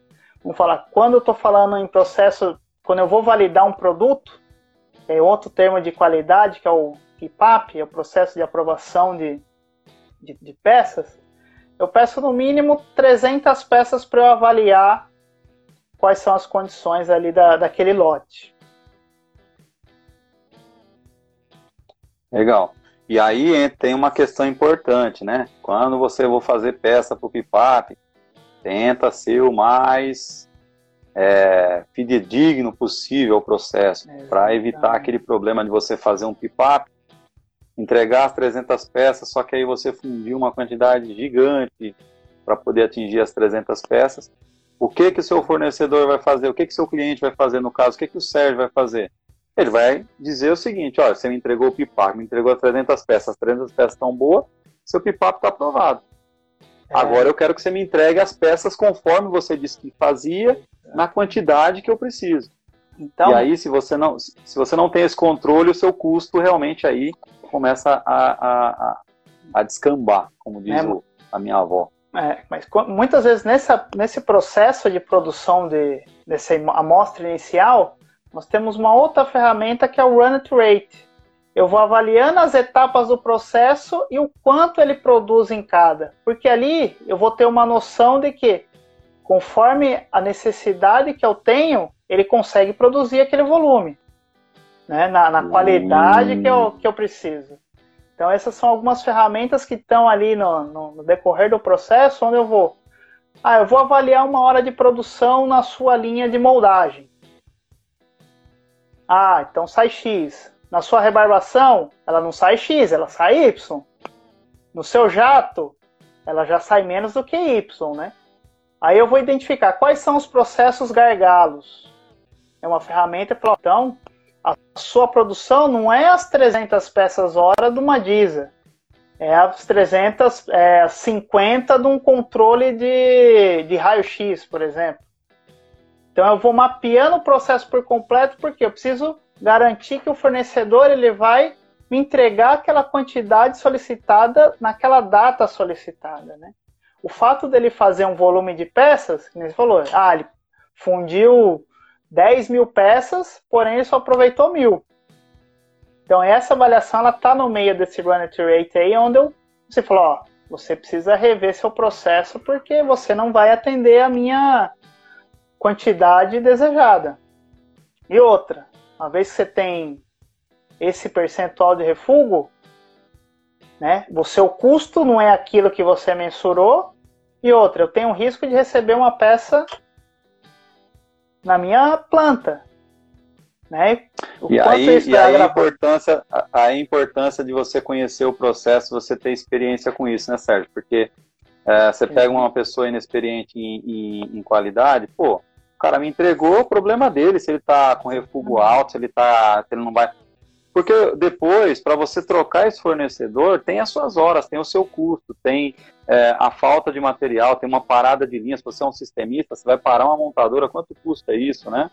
vamos falar, quando eu estou falando em processo, quando eu vou validar um produto, é outro termo de qualidade, que é o PIPAP, é o processo de aprovação de, de, de peças, eu peço no mínimo 300 peças para eu avaliar quais são as condições ali da, daquele lote.
Legal. E aí tem uma questão importante, né? Quando você for fazer peça para o PIPAP, tenta ser o mais é, fidedigno possível ao processo, é, para evitar aquele problema de você fazer um pipap, entregar as 300 peças, só que aí você fundiu uma quantidade gigante para poder atingir as 300 peças. O que que o seu fornecedor vai fazer? O que que o seu cliente vai fazer no caso? O que que o Sérgio vai fazer? Ele vai dizer o seguinte, olha, você me entregou o pipap, me entregou as 300 peças, as 300 peças estão boas, seu pipap está aprovado. É. Agora eu quero que você me entregue as peças conforme você disse que fazia na quantidade que eu preciso. Então, e aí, se você não, se você não tem esse controle, o seu custo realmente aí começa a, a, a, a descambar, como diz é, o, a minha avó.
É, mas muitas vezes nessa, nesse processo de produção de, dessa amostra inicial, nós temos uma outra ferramenta que é o Run It Rate. Eu vou avaliando as etapas do processo e o quanto ele produz em cada. Porque ali eu vou ter uma noção de que conforme a necessidade que eu tenho, ele consegue produzir aquele volume, né? na, na qualidade que, eu, que eu preciso. Então, essas são algumas ferramentas que estão ali no, no, no, decorrer do processo, onde eu vou. Ah, eu vou avaliar uma hora de produção na sua linha de moldagem. Ah, então sai X. Na sua rebarbação, ela não sai X, ela sai Y. No seu jato, ela já sai menos do que Y, né? Aí eu vou identificar quais são os processos gargalos. É uma ferramenta para então a sua produção não é as 300 peças hora de uma Disa. É as 350 é, de um controle de, de raio-x, por exemplo. Então eu vou mapeando o processo por completo porque eu preciso garantir que o fornecedor ele vai me entregar aquela quantidade solicitada naquela data solicitada, né? o fato dele fazer um volume de peças, como você falou, ah, ele fundiu 10 mil peças, porém ele só aproveitou mil. Então essa avaliação ela está no meio desse run rate aí, onde eu, você falou, ó, você precisa rever seu processo porque você não vai atender a minha quantidade desejada. E outra, uma vez que você tem esse percentual de refúgio, né, o seu custo não é aquilo que você mensurou. E outra, eu tenho risco de receber uma peça na minha planta. Né?
e aí, e aí a, importância, a, a, importância de você conhecer o processo, você ter experiência com isso, né, Sérgio? Porque é, você pega uma pessoa inexperiente em, em, em, qualidade, pô, o cara me entregou o problema dele, se ele tá com refúgio alto, se ele tá. Se ele não vai. Porque depois, para você trocar esse fornecedor, tem as suas horas, tem o seu custo, tem é, a falta de material, tem uma parada de linha. Se você é um sistemista, você vai parar uma montadora, quanto custa isso, né?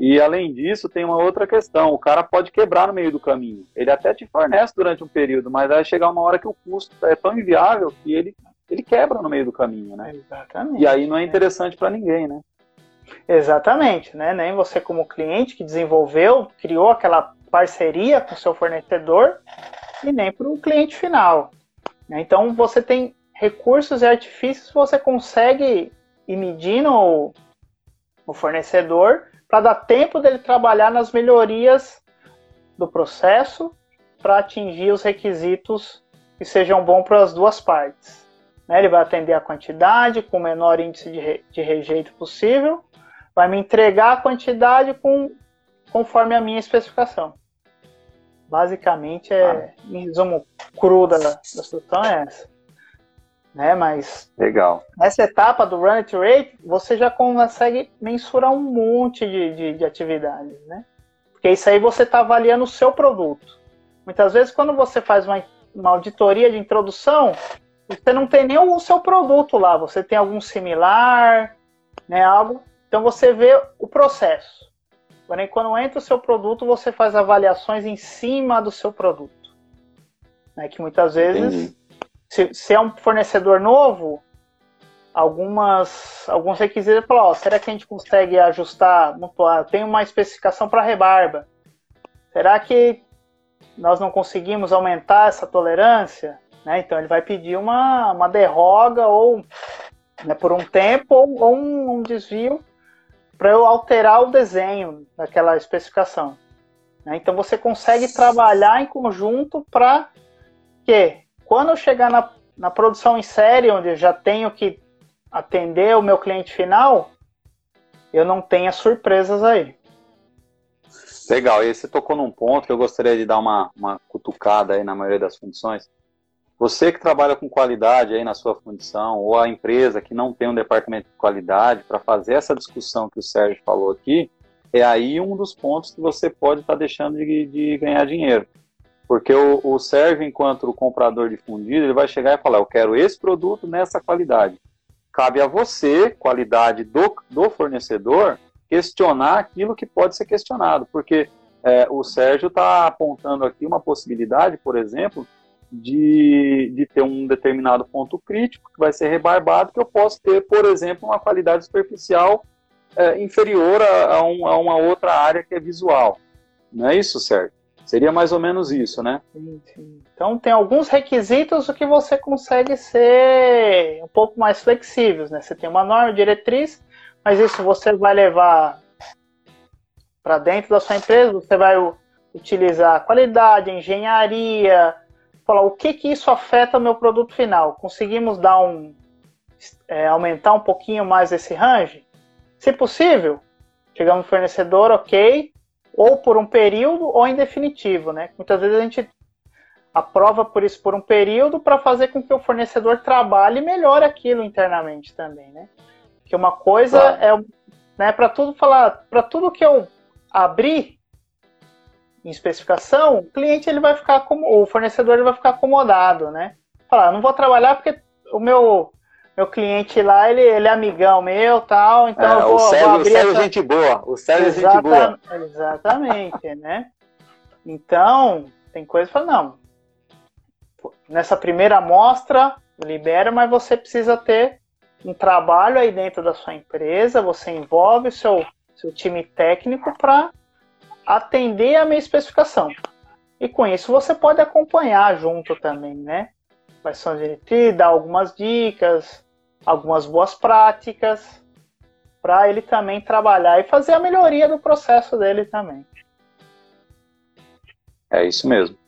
E além disso, tem uma outra questão: o cara pode quebrar no meio do caminho. Ele até te fornece durante um período, mas vai chegar uma hora que o custo é tão inviável que ele, ele quebra no meio do caminho, né? Exatamente. E aí não é interessante para ninguém, né?
Exatamente, né? Nem você como cliente que desenvolveu, criou aquela parceria com seu fornecedor e nem para o cliente final. Né? Então você tem recursos e artifícios você consegue ir medindo o, o fornecedor para dar tempo dele trabalhar nas melhorias do processo para atingir os requisitos que sejam bons para as duas partes. Né? Ele vai atender a quantidade com o menor índice de, re, de rejeito possível, vai me entregar a quantidade com, conforme a minha especificação. Basicamente, é, ah. em resumo cru da, da solução é essa. Né, mas
Legal.
nessa etapa do Run It Rate, você já consegue mensurar um monte de, de, de atividades, né? Porque isso aí você está avaliando o seu produto. Muitas vezes, quando você faz uma, uma auditoria de introdução, você não tem nem o seu produto lá, você tem algum similar, né, algo. Então você vê o processo. Porém, quando entra o seu produto, você faz avaliações em cima do seu produto. Né? Que muitas vezes, se, se, é um fornecedor novo, algumas, alguns requisitos falam, será que a gente consegue ajustar? Tem uma especificação para rebarba. Será que nós não conseguimos aumentar essa tolerância? Né? Então ele vai pedir uma, uma derroga ou né, por um tempo ou, ou um, um desvio para eu alterar o desenho daquela especificação. Né? Então você consegue trabalhar em conjunto para que quando eu chegar na, na produção em série, onde eu já tenho que atender o meu cliente final, eu não tenha surpresas aí.
Legal, e você tocou num ponto que eu gostaria de dar uma, uma cutucada aí na maioria das funções, você que trabalha com qualidade aí na sua função, ou a empresa que não tem um departamento de qualidade, para fazer essa discussão que o Sérgio falou aqui, é aí um dos pontos que você pode estar tá deixando de, de, ganhar dinheiro. Porque o, o Sérgio, enquanto o comprador de fundido, ele vai chegar e falar: Eu quero esse produto nessa qualidade. Cabe a você, qualidade do, do fornecedor, questionar aquilo que pode ser questionado. Porque é, o Sérgio está apontando aqui uma possibilidade, por exemplo, de, de ter um determinado ponto crítico que vai ser rebarbado, que eu posso ter, por exemplo, uma qualidade superficial é, inferior a, a, um, a, uma outra área que é visual. Não é isso, certo? Seria mais ou menos isso, né?
Então tem alguns requisitos que você consegue ser um pouco mais flexíveis, né? Você tem uma norma diretriz, mas isso você vai levar para dentro da sua empresa, você vai utilizar qualidade, engenharia, falar o que que isso afeta o meu produto final. Conseguimos dar um é, aumentar um pouquinho mais esse range? Se possível, chegamos no fornecedor, ok, ou por um período ou em definitivo, né? Muitas vezes a gente aprova por isso por um período para fazer com que o fornecedor trabalhe melhor aquilo internamente também, né? Que uma coisa claro. é, né, para tudo falar, para tudo que eu abrir em especificação, o cliente ele vai ficar como o fornecedor ele vai ficar acomodado, né? Falar, não vou trabalhar porque o meu meu cliente lá, ele, ele é amigão meu tal, então é, eu vou,
o Sérgio,
vou abrir
o essa... gente boa, o Sérgio Exata... é gente boa.
Exatamente, né? Então, tem coisa que fala, não, nessa primeira amostra, libera, mas você precisa ter um trabalho aí dentro da sua empresa, você envolve o seu, seu time técnico para atender a minha especificação. E com isso você pode acompanhar junto também, né? Quais são as dar algumas dicas, algumas boas práticas, para ele também trabalhar e fazer a melhoria do processo dele também.
É isso mesmo.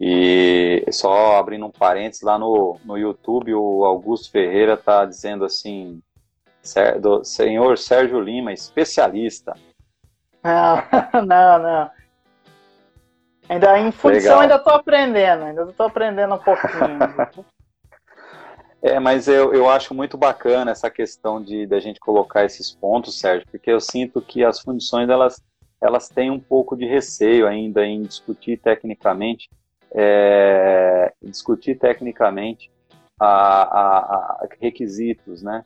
E só abrindo um parênteses, lá no, no YouTube, o Augusto Ferreira está dizendo assim: do senhor Sérgio Lima, especialista.
Não, não, não. Ainda em função, ainda estou aprendendo, ainda estou aprendendo um pouquinho.
é, mas eu, eu acho muito bacana essa questão de da gente colocar esses pontos, Sérgio, porque eu sinto que as fundições elas, elas têm um pouco de receio ainda em discutir tecnicamente, é, discutir tecnicamente a, a, a requisitos, né?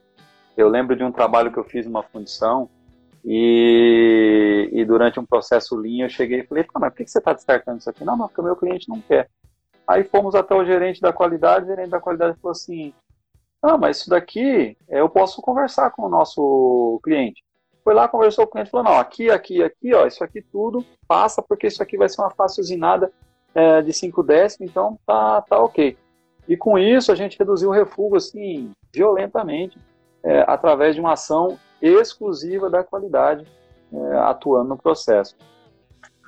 Eu lembro de um trabalho que eu fiz numa fundição e, e durante um processo linha eu cheguei e falei, tá, mas por que você está descartando isso aqui? Não, não, porque o meu cliente não quer. Aí fomos até o gerente da qualidade, o gerente da qualidade falou assim, ah, mas isso daqui eu posso conversar com o nosso cliente. Foi lá, conversou com o cliente, falou, não, aqui, aqui, aqui, ó, isso aqui tudo passa, porque isso aqui vai ser uma fácil usinada é, de 5 décimos, então tá, tá ok. E com isso a gente reduziu o refúgio, assim, violentamente, é, através de uma ação exclusiva da qualidade é, atuando no processo.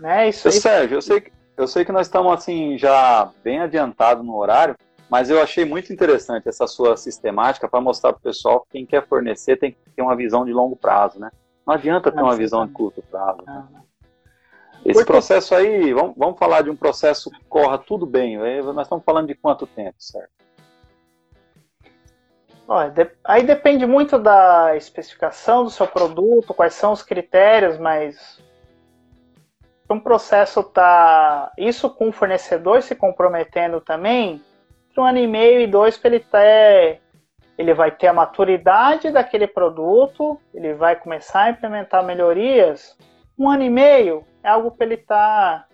É isso aí.
Sérgio, eu sei, que, eu sei que nós estamos assim já bem adiantado no horário, mas eu achei muito interessante essa sua sistemática para mostrar para o pessoal que quem quer fornecer tem que ter uma visão de longo prazo, né? Não adianta ter uma visão de curto prazo. Né? Esse processo aí, vamos, vamos falar de um processo que corra tudo bem. Nós estamos falando de quanto tempo, certo?
Aí depende muito da especificação do seu produto, quais são os critérios, mas um processo tá isso com o fornecedor se comprometendo também, um ano e meio e dois para ele ter ele vai ter a maturidade daquele produto, ele vai começar a implementar melhorias. Um ano e meio é algo para ele estar tá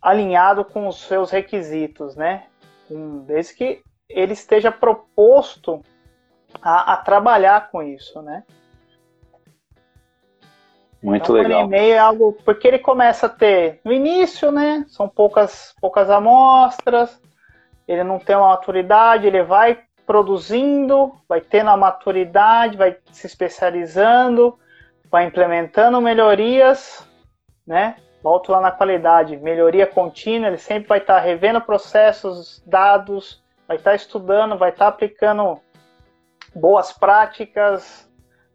alinhado com os seus requisitos, né? Desde que ele esteja proposto a, a trabalhar com isso, né?
Muito então, legal.
O e-mail é algo porque ele começa a ter no início, né? São poucas poucas amostras. Ele não tem uma maturidade, ele vai produzindo, vai tendo a maturidade, vai se especializando, vai implementando melhorias, né? Volto lá na qualidade, melhoria contínua, ele sempre vai estar revendo processos, dados, vai estar tá estudando, vai estar tá aplicando boas práticas,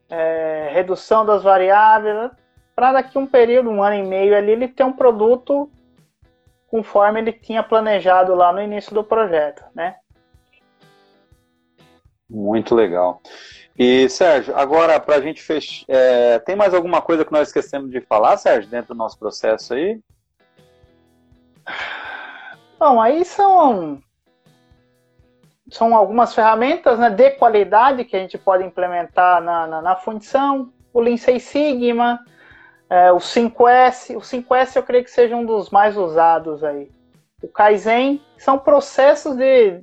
é, redução das variáveis, para daqui um período, um ano e meio ali, ele ter um produto conforme ele tinha planejado lá no início do projeto, né?
Muito legal. E, Sérgio, agora para a gente fechar, é, tem mais alguma coisa que nós esquecemos de falar, Sérgio, dentro do nosso processo aí?
Bom, aí são são algumas ferramentas né, de qualidade que a gente pode implementar na, na, na fundição, o Lean Six Sigma, é, o 5S, o 5S eu creio que seja um dos mais usados aí. O Kaizen são processos de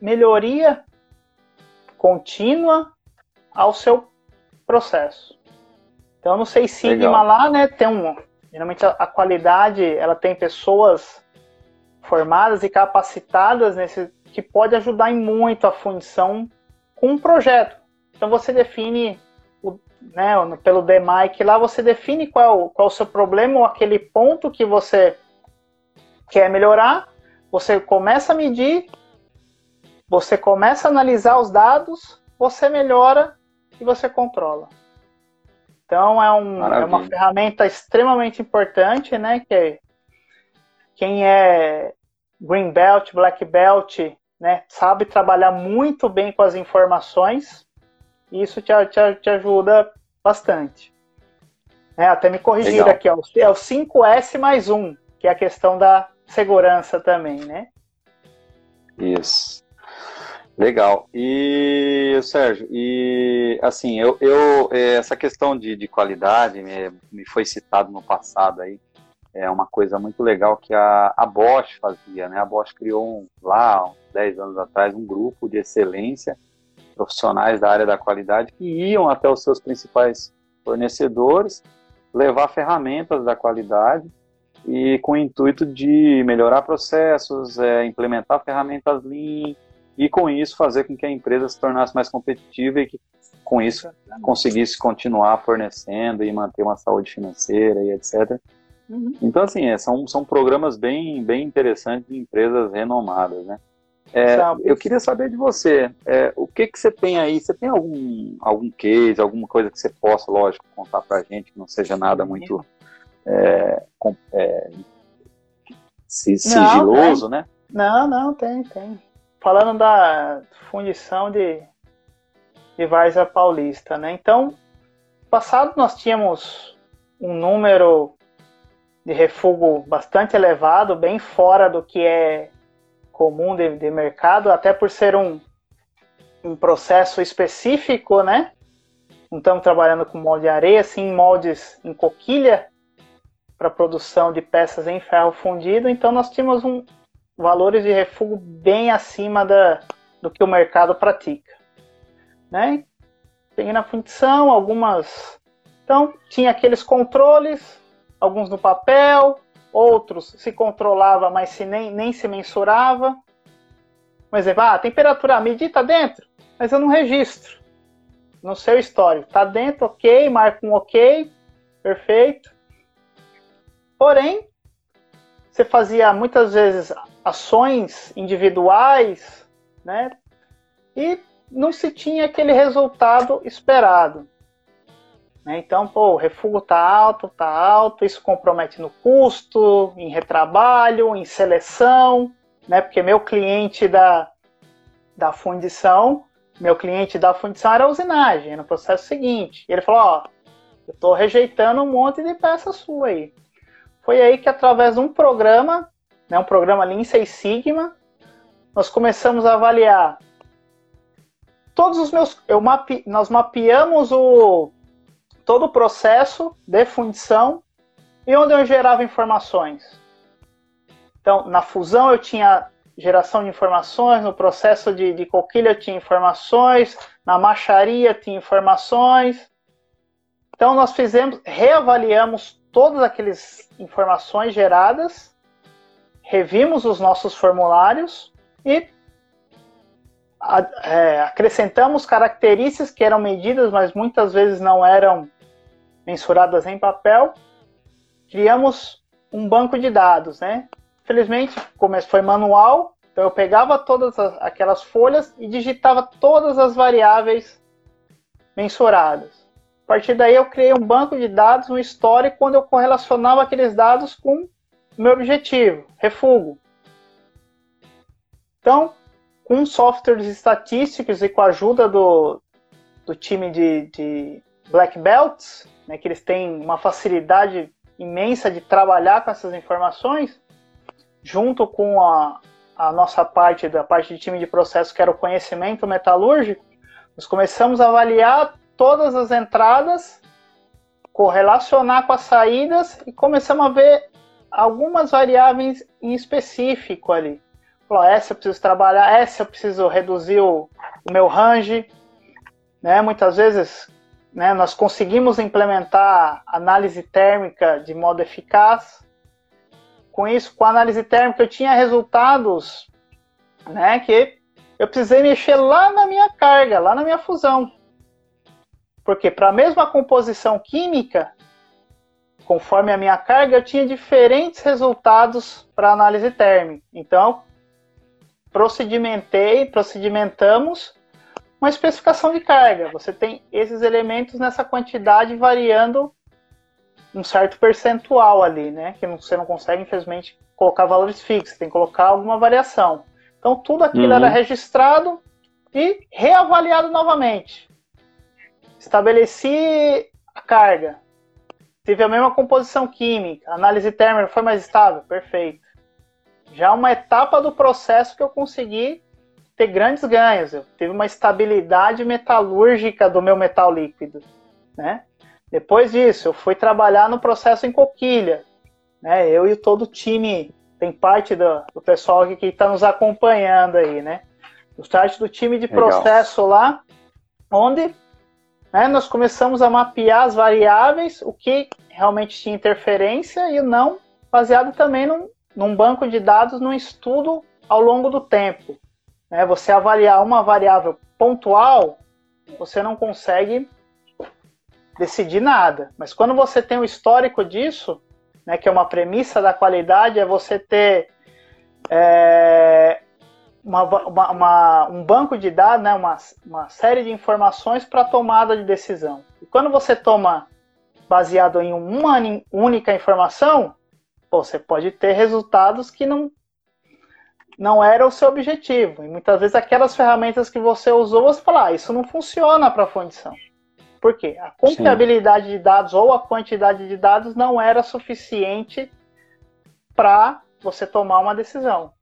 melhoria contínua ao seu processo. Então no Six Sigma Legal. lá, né, tem um, geralmente a, a qualidade, ela tem pessoas formadas e capacitadas nesse que pode ajudar em muito a função com um projeto. Então você define, o, né, pelo DMIC lá, você define qual, qual é o seu problema ou aquele ponto que você quer melhorar, você começa a medir, você começa a analisar os dados, você melhora e você controla. Então é, um, é uma ferramenta extremamente importante, né? Que quem é Green Belt, Black Belt, né, sabe trabalhar muito bem com as informações, e isso te, te, te ajuda bastante. É, até me corrigir Legal. aqui, ó, é o 5S mais 1, que é a questão da segurança também, né?
Isso. Legal. E, Sérgio, e assim, eu, eu essa questão de, de qualidade me, me foi citado no passado aí, é uma coisa muito legal que a, a Bosch fazia, né? A Bosch criou um, lá, uns 10 anos atrás, um grupo de excelência, profissionais da área da qualidade, que iam até os seus principais fornecedores, levar ferramentas da qualidade e com o intuito de melhorar processos, é, implementar ferramentas Lean e com isso fazer com que a empresa se tornasse mais competitiva e que com isso conseguisse continuar fornecendo e manter uma saúde financeira e etc. Uhum. Então, assim, é, são, são programas bem, bem interessantes de empresas renomadas, né? É, eu queria saber de você, é, o que que você tem aí? Você tem algum, algum case, alguma coisa que você possa, lógico, contar pra gente, que não seja nada muito é, com, é, sigiloso,
não,
né?
Não, não, tem, tem. Falando da fundição de, de Várzea Paulista, né? Então, passado nós tínhamos um número de refúgio bastante elevado, bem fora do que é comum de, de mercado, até por ser um, um processo específico, né? Não estamos trabalhando com molde de areia, sim moldes em coquilha para produção de peças em ferro fundido. Então nós tínhamos um, valores de refúgio bem acima da, do que o mercado pratica, né? Peguei na fundição algumas, então tinha aqueles controles alguns no papel, outros se controlava, mas se nem, nem se mensurava. Um exemplo, ah, a temperatura medida tá dentro, mas eu não registro no seu histórico. Tá dentro, ok, marco um ok, perfeito. Porém, você fazia muitas vezes ações individuais, né? E não se tinha aquele resultado esperado. Né? Então, pô, o refúgio está alto, está alto, isso compromete no custo, em retrabalho, em seleção, né? porque meu cliente da, da fundição, meu cliente da fundição era a usinagem, no processo seguinte. E ele falou, ó, eu estou rejeitando um monte de peça sua aí. Foi aí que através de um programa, né, um programa Lean Six Sigma, nós começamos a avaliar todos os meus, eu mape, nós mapeamos o todo o processo de fundição e onde eu gerava informações. Então, na fusão eu tinha geração de informações, no processo de, de coquilha eu tinha informações, na macharia tinha informações. Então, nós fizemos, reavaliamos todas aquelas informações geradas, revimos os nossos formulários e é, acrescentamos características que eram medidas, mas muitas vezes não eram mensuradas em papel, criamos um banco de dados, né? Felizmente, como foi manual, então eu pegava todas as, aquelas folhas e digitava todas as variáveis mensuradas. A partir daí eu criei um banco de dados, um histórico, quando eu correlacionava aqueles dados com o meu objetivo, refugo. Então, com softwares estatísticos e com a ajuda do, do time de, de Black Belts, né, que eles têm uma facilidade imensa de trabalhar com essas informações, junto com a, a nossa parte, da parte de time de processo, que era o conhecimento metalúrgico, nós começamos a avaliar todas as entradas, correlacionar com as saídas e começamos a ver algumas variáveis em específico ali. Falou, essa eu preciso trabalhar, essa eu preciso reduzir o, o meu range. Né? Muitas vezes né, nós conseguimos implementar análise térmica de modo eficaz. Com isso, com a análise térmica, eu tinha resultados né, que eu precisei mexer lá na minha carga, lá na minha fusão. Porque para a mesma composição química, conforme a minha carga, eu tinha diferentes resultados para análise térmica. Então, procedimentei, procedimentamos uma especificação de carga. Você tem esses elementos nessa quantidade variando um certo percentual ali, né? Que você não consegue, infelizmente, colocar valores fixos, tem que colocar alguma variação. Então, tudo aquilo uhum. era registrado e reavaliado novamente. Estabeleci a carga. Tive a mesma composição química, análise térmica foi mais estável, perfeito. Já uma etapa do processo que eu consegui ter grandes ganhos. Eu tive uma estabilidade metalúrgica do meu metal líquido, né? Depois disso, eu fui trabalhar no processo em coquilha. né? Eu e todo o time, tem parte do, do pessoal que está nos acompanhando aí, né? O start do time de Legal. processo lá, onde né, nós começamos a mapear as variáveis, o que realmente tinha interferência e não, baseado também num, num banco de dados, num estudo ao longo do tempo. Né? Você avaliar uma variável pontual, você não consegue decidir nada. Mas quando você tem um histórico disso, né, que é uma premissa da qualidade, é você ter é, uma, uma, uma, um banco de dados, né, uma, uma série de informações para tomada de decisão. E quando você toma baseado em uma única informação, você pode ter resultados que não não era o seu objetivo. E muitas vezes aquelas ferramentas que você usou, você fala, ah, isso não funciona para a fundição. Por quê? A confiabilidade Sim. de dados ou a quantidade de dados não era suficiente para você tomar uma decisão.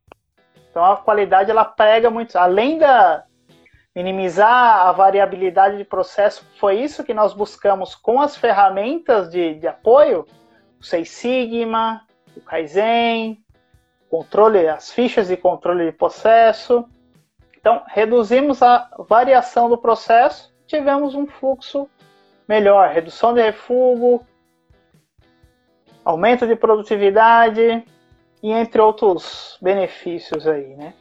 Então a qualidade ela pega muito, além da minimizar a variabilidade de processo, foi isso que nós buscamos com as ferramentas de, de apoio, o Seis Sigma, o Kaizen, controle, as fichas de controle de processo. Então, reduzimos a variação do processo, tivemos um fluxo melhor, redução de refúgio, aumento de produtividade e entre outros benefícios aí, né?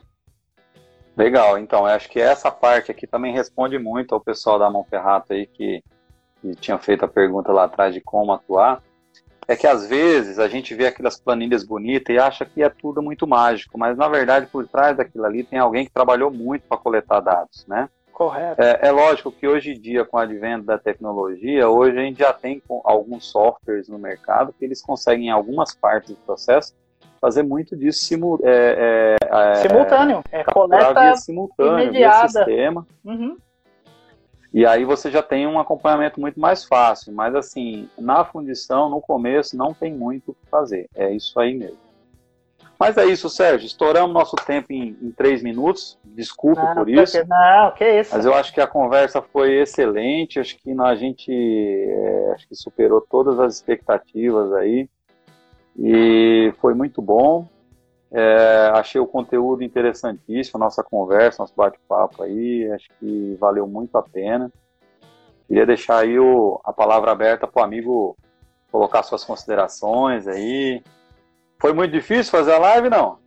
Legal, então, acho que essa parte aqui também responde muito ao pessoal da Mão Ferrata aí que, que tinha feito a pergunta lá atrás de como atuar é que às vezes a gente vê aquelas planilhas bonitas e acha que é tudo muito mágico, mas na verdade por trás daquilo ali tem alguém que trabalhou muito para coletar dados, né?
Correto.
É, é, lógico que hoje em dia, com o advento da tecnologia, hoje a gente já tem alguns softwares no mercado que eles conseguem, em algumas partes do processo, fazer muito disso simu é,
é, é simultâneo. É coleta
simultâneo, imediata. via sistema. Uhum. E aí você já tem um acompanhamento muito mais fácil. Mas assim, na fundição, no começo, não tem muito o que fazer. É isso aí mesmo. Mas é isso, Sérgio. Estouramos nosso tempo em, em três minutos. Desculpe não, por isso.
Não, que isso.
Mas eu acho que a conversa foi excelente. Acho que a gente é, acho que superou todas as expectativas aí. E foi muito bom. É, achei o conteúdo interessantíssimo, nossa conversa, nosso bate-papo aí, acho que valeu muito a pena. Queria deixar aí o, a palavra aberta para o amigo colocar suas considerações aí. Foi muito difícil fazer a live, não?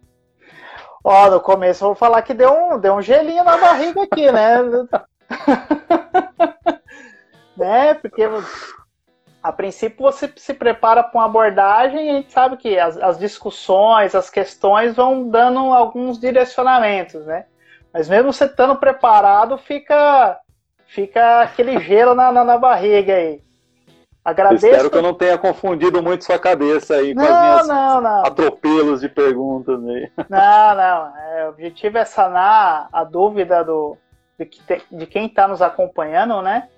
Ó, no começo eu vou falar que deu um, deu um gelinho na barriga aqui, né? né? Porque a princípio você se prepara para uma abordagem e a gente sabe que as, as, discussões, as questões vão dando alguns direcionamentos, né? Mas mesmo você estando preparado, fica, fica aquele gelo na, na, na barriga aí.
Agradeço. espero que eu não tenha confundido muito sua cabeça aí não, com as minhas não, não. atropelos de perguntas aí.
Não, não. É, o objetivo é sanar a dúvida do, de, que te, de quem está nos acompanhando, né?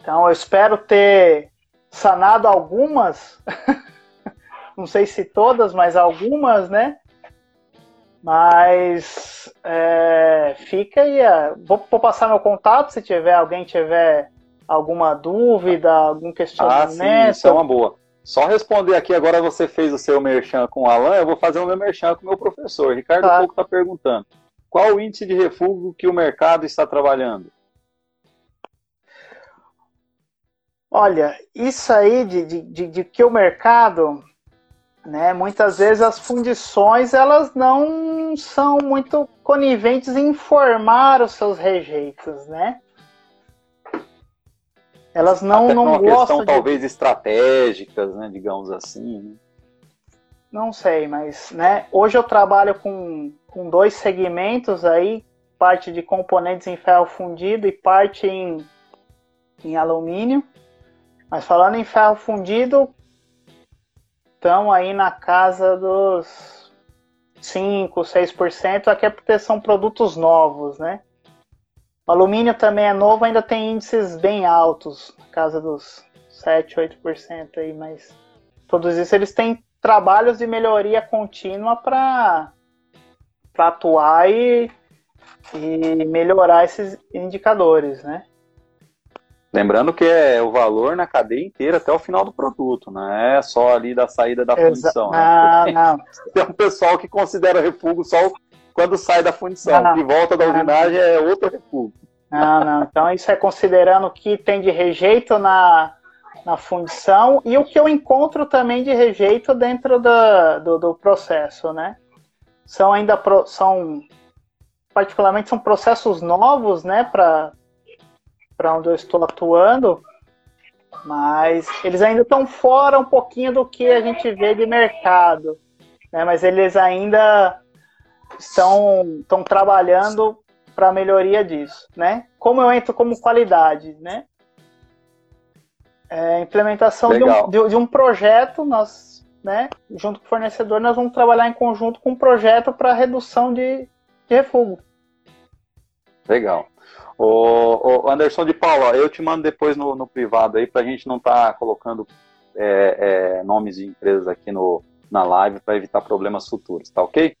Então eu espero ter sanado algumas, não sei se todas, mas algumas, né? Mas é, fica aí. É, vou, vou, passar meu contato se tiver alguém tiver alguma dúvida, algum questionamento.
Ah, sim, isso é uma boa. Só responder aqui, agora você fez o seu merchan com o Alan, eu vou fazer o meu merchan com o meu professor. Ricardo tá. Pouco está perguntando. Qual o índice de refúgio que o mercado está trabalhando?
Olha, isso aí de, de, de, que o mercado, né, muitas vezes as fundições elas não são muito coniventes em informar os seus rejeitos, né? Elas não, Até não uma gostam questão, de...
talvez estratégicas, né, digamos assim. Né?
Não sei, mas né, hoje eu trabalho com, com dois segmentos aí, parte de componentes em ferro fundido e parte em, em alumínio. Mas falando em ferro fundido, estão aí na casa dos 5, 6%, aqui é porque são produtos novos, né? O alumínio também é novo, ainda tem índices bem altos, na casa dos 7, 8% aí, mas todos isso eles têm trabalhos de melhoria contínua para atuar e, e melhorar esses indicadores, né?
Lembrando que é o valor na cadeia inteira até o final do produto, não é só ali da saída da fundição.
Né? Não, não.
Tem um pessoal que considera refúgio só quando sai da fundição, não, que volta da usinagem é outro refúgio.
Não, não. Então isso é considerando o que tem de rejeito na, na fundição e o que eu encontro também de rejeito dentro do, do, do processo, né? São ainda pro, são particularmente são processos novos, né, para para onde eu estou atuando, mas eles ainda estão fora um pouquinho do que a gente vê de mercado, né? Mas eles ainda estão, estão trabalhando para a melhoria disso, né? Como eu entro como qualidade, né? É, implementação de um, de, de um, projeto, nós, né, junto com o fornecedor, nós vamos trabalhar em conjunto com um projeto para redução de, de refúgio.
Legal. O, Anderson de Paula, eu te mando depois no, no privado aí para a gente não estar tá colocando é, é, nomes de empresas aqui no, na live para evitar problemas futuros, tá ok?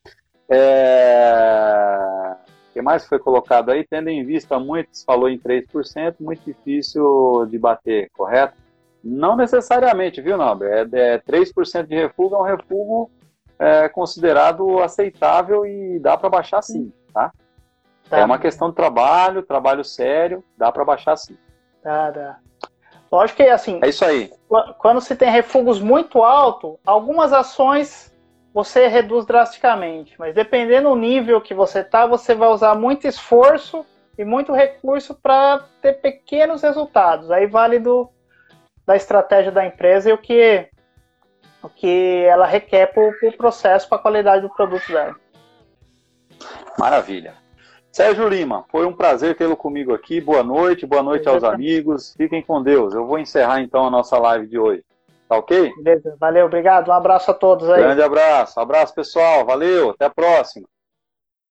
É... O que mais foi colocado aí? Tendo em vista muitos, falou em 3%, muito difícil de bater, correto? Não necessariamente, viu, Nobre? É, é 3% de refúgio é um refúgio é, considerado aceitável e dá para baixar sim, tá? Tá. É uma questão de trabalho, trabalho sério, dá para baixar sim.
Tá, dá. Lógico que assim.
É isso aí.
Quando se tem refugos muito alto, algumas ações você reduz drasticamente, mas dependendo do nível que você tá, você vai usar muito esforço e muito recurso para ter pequenos resultados. Aí vale do, da estratégia da empresa e o que o que ela requer para o processo, para a qualidade do produto dela.
Maravilha. Sérgio Lima, foi um prazer tê-lo comigo aqui. Boa noite, boa noite aos amigos. Fiquem com Deus. Eu vou encerrar então a nossa live de hoje. Tá ok?
Beleza, valeu, obrigado. Um abraço a todos aí.
Grande abraço. Abraço, pessoal. Valeu, até a próxima.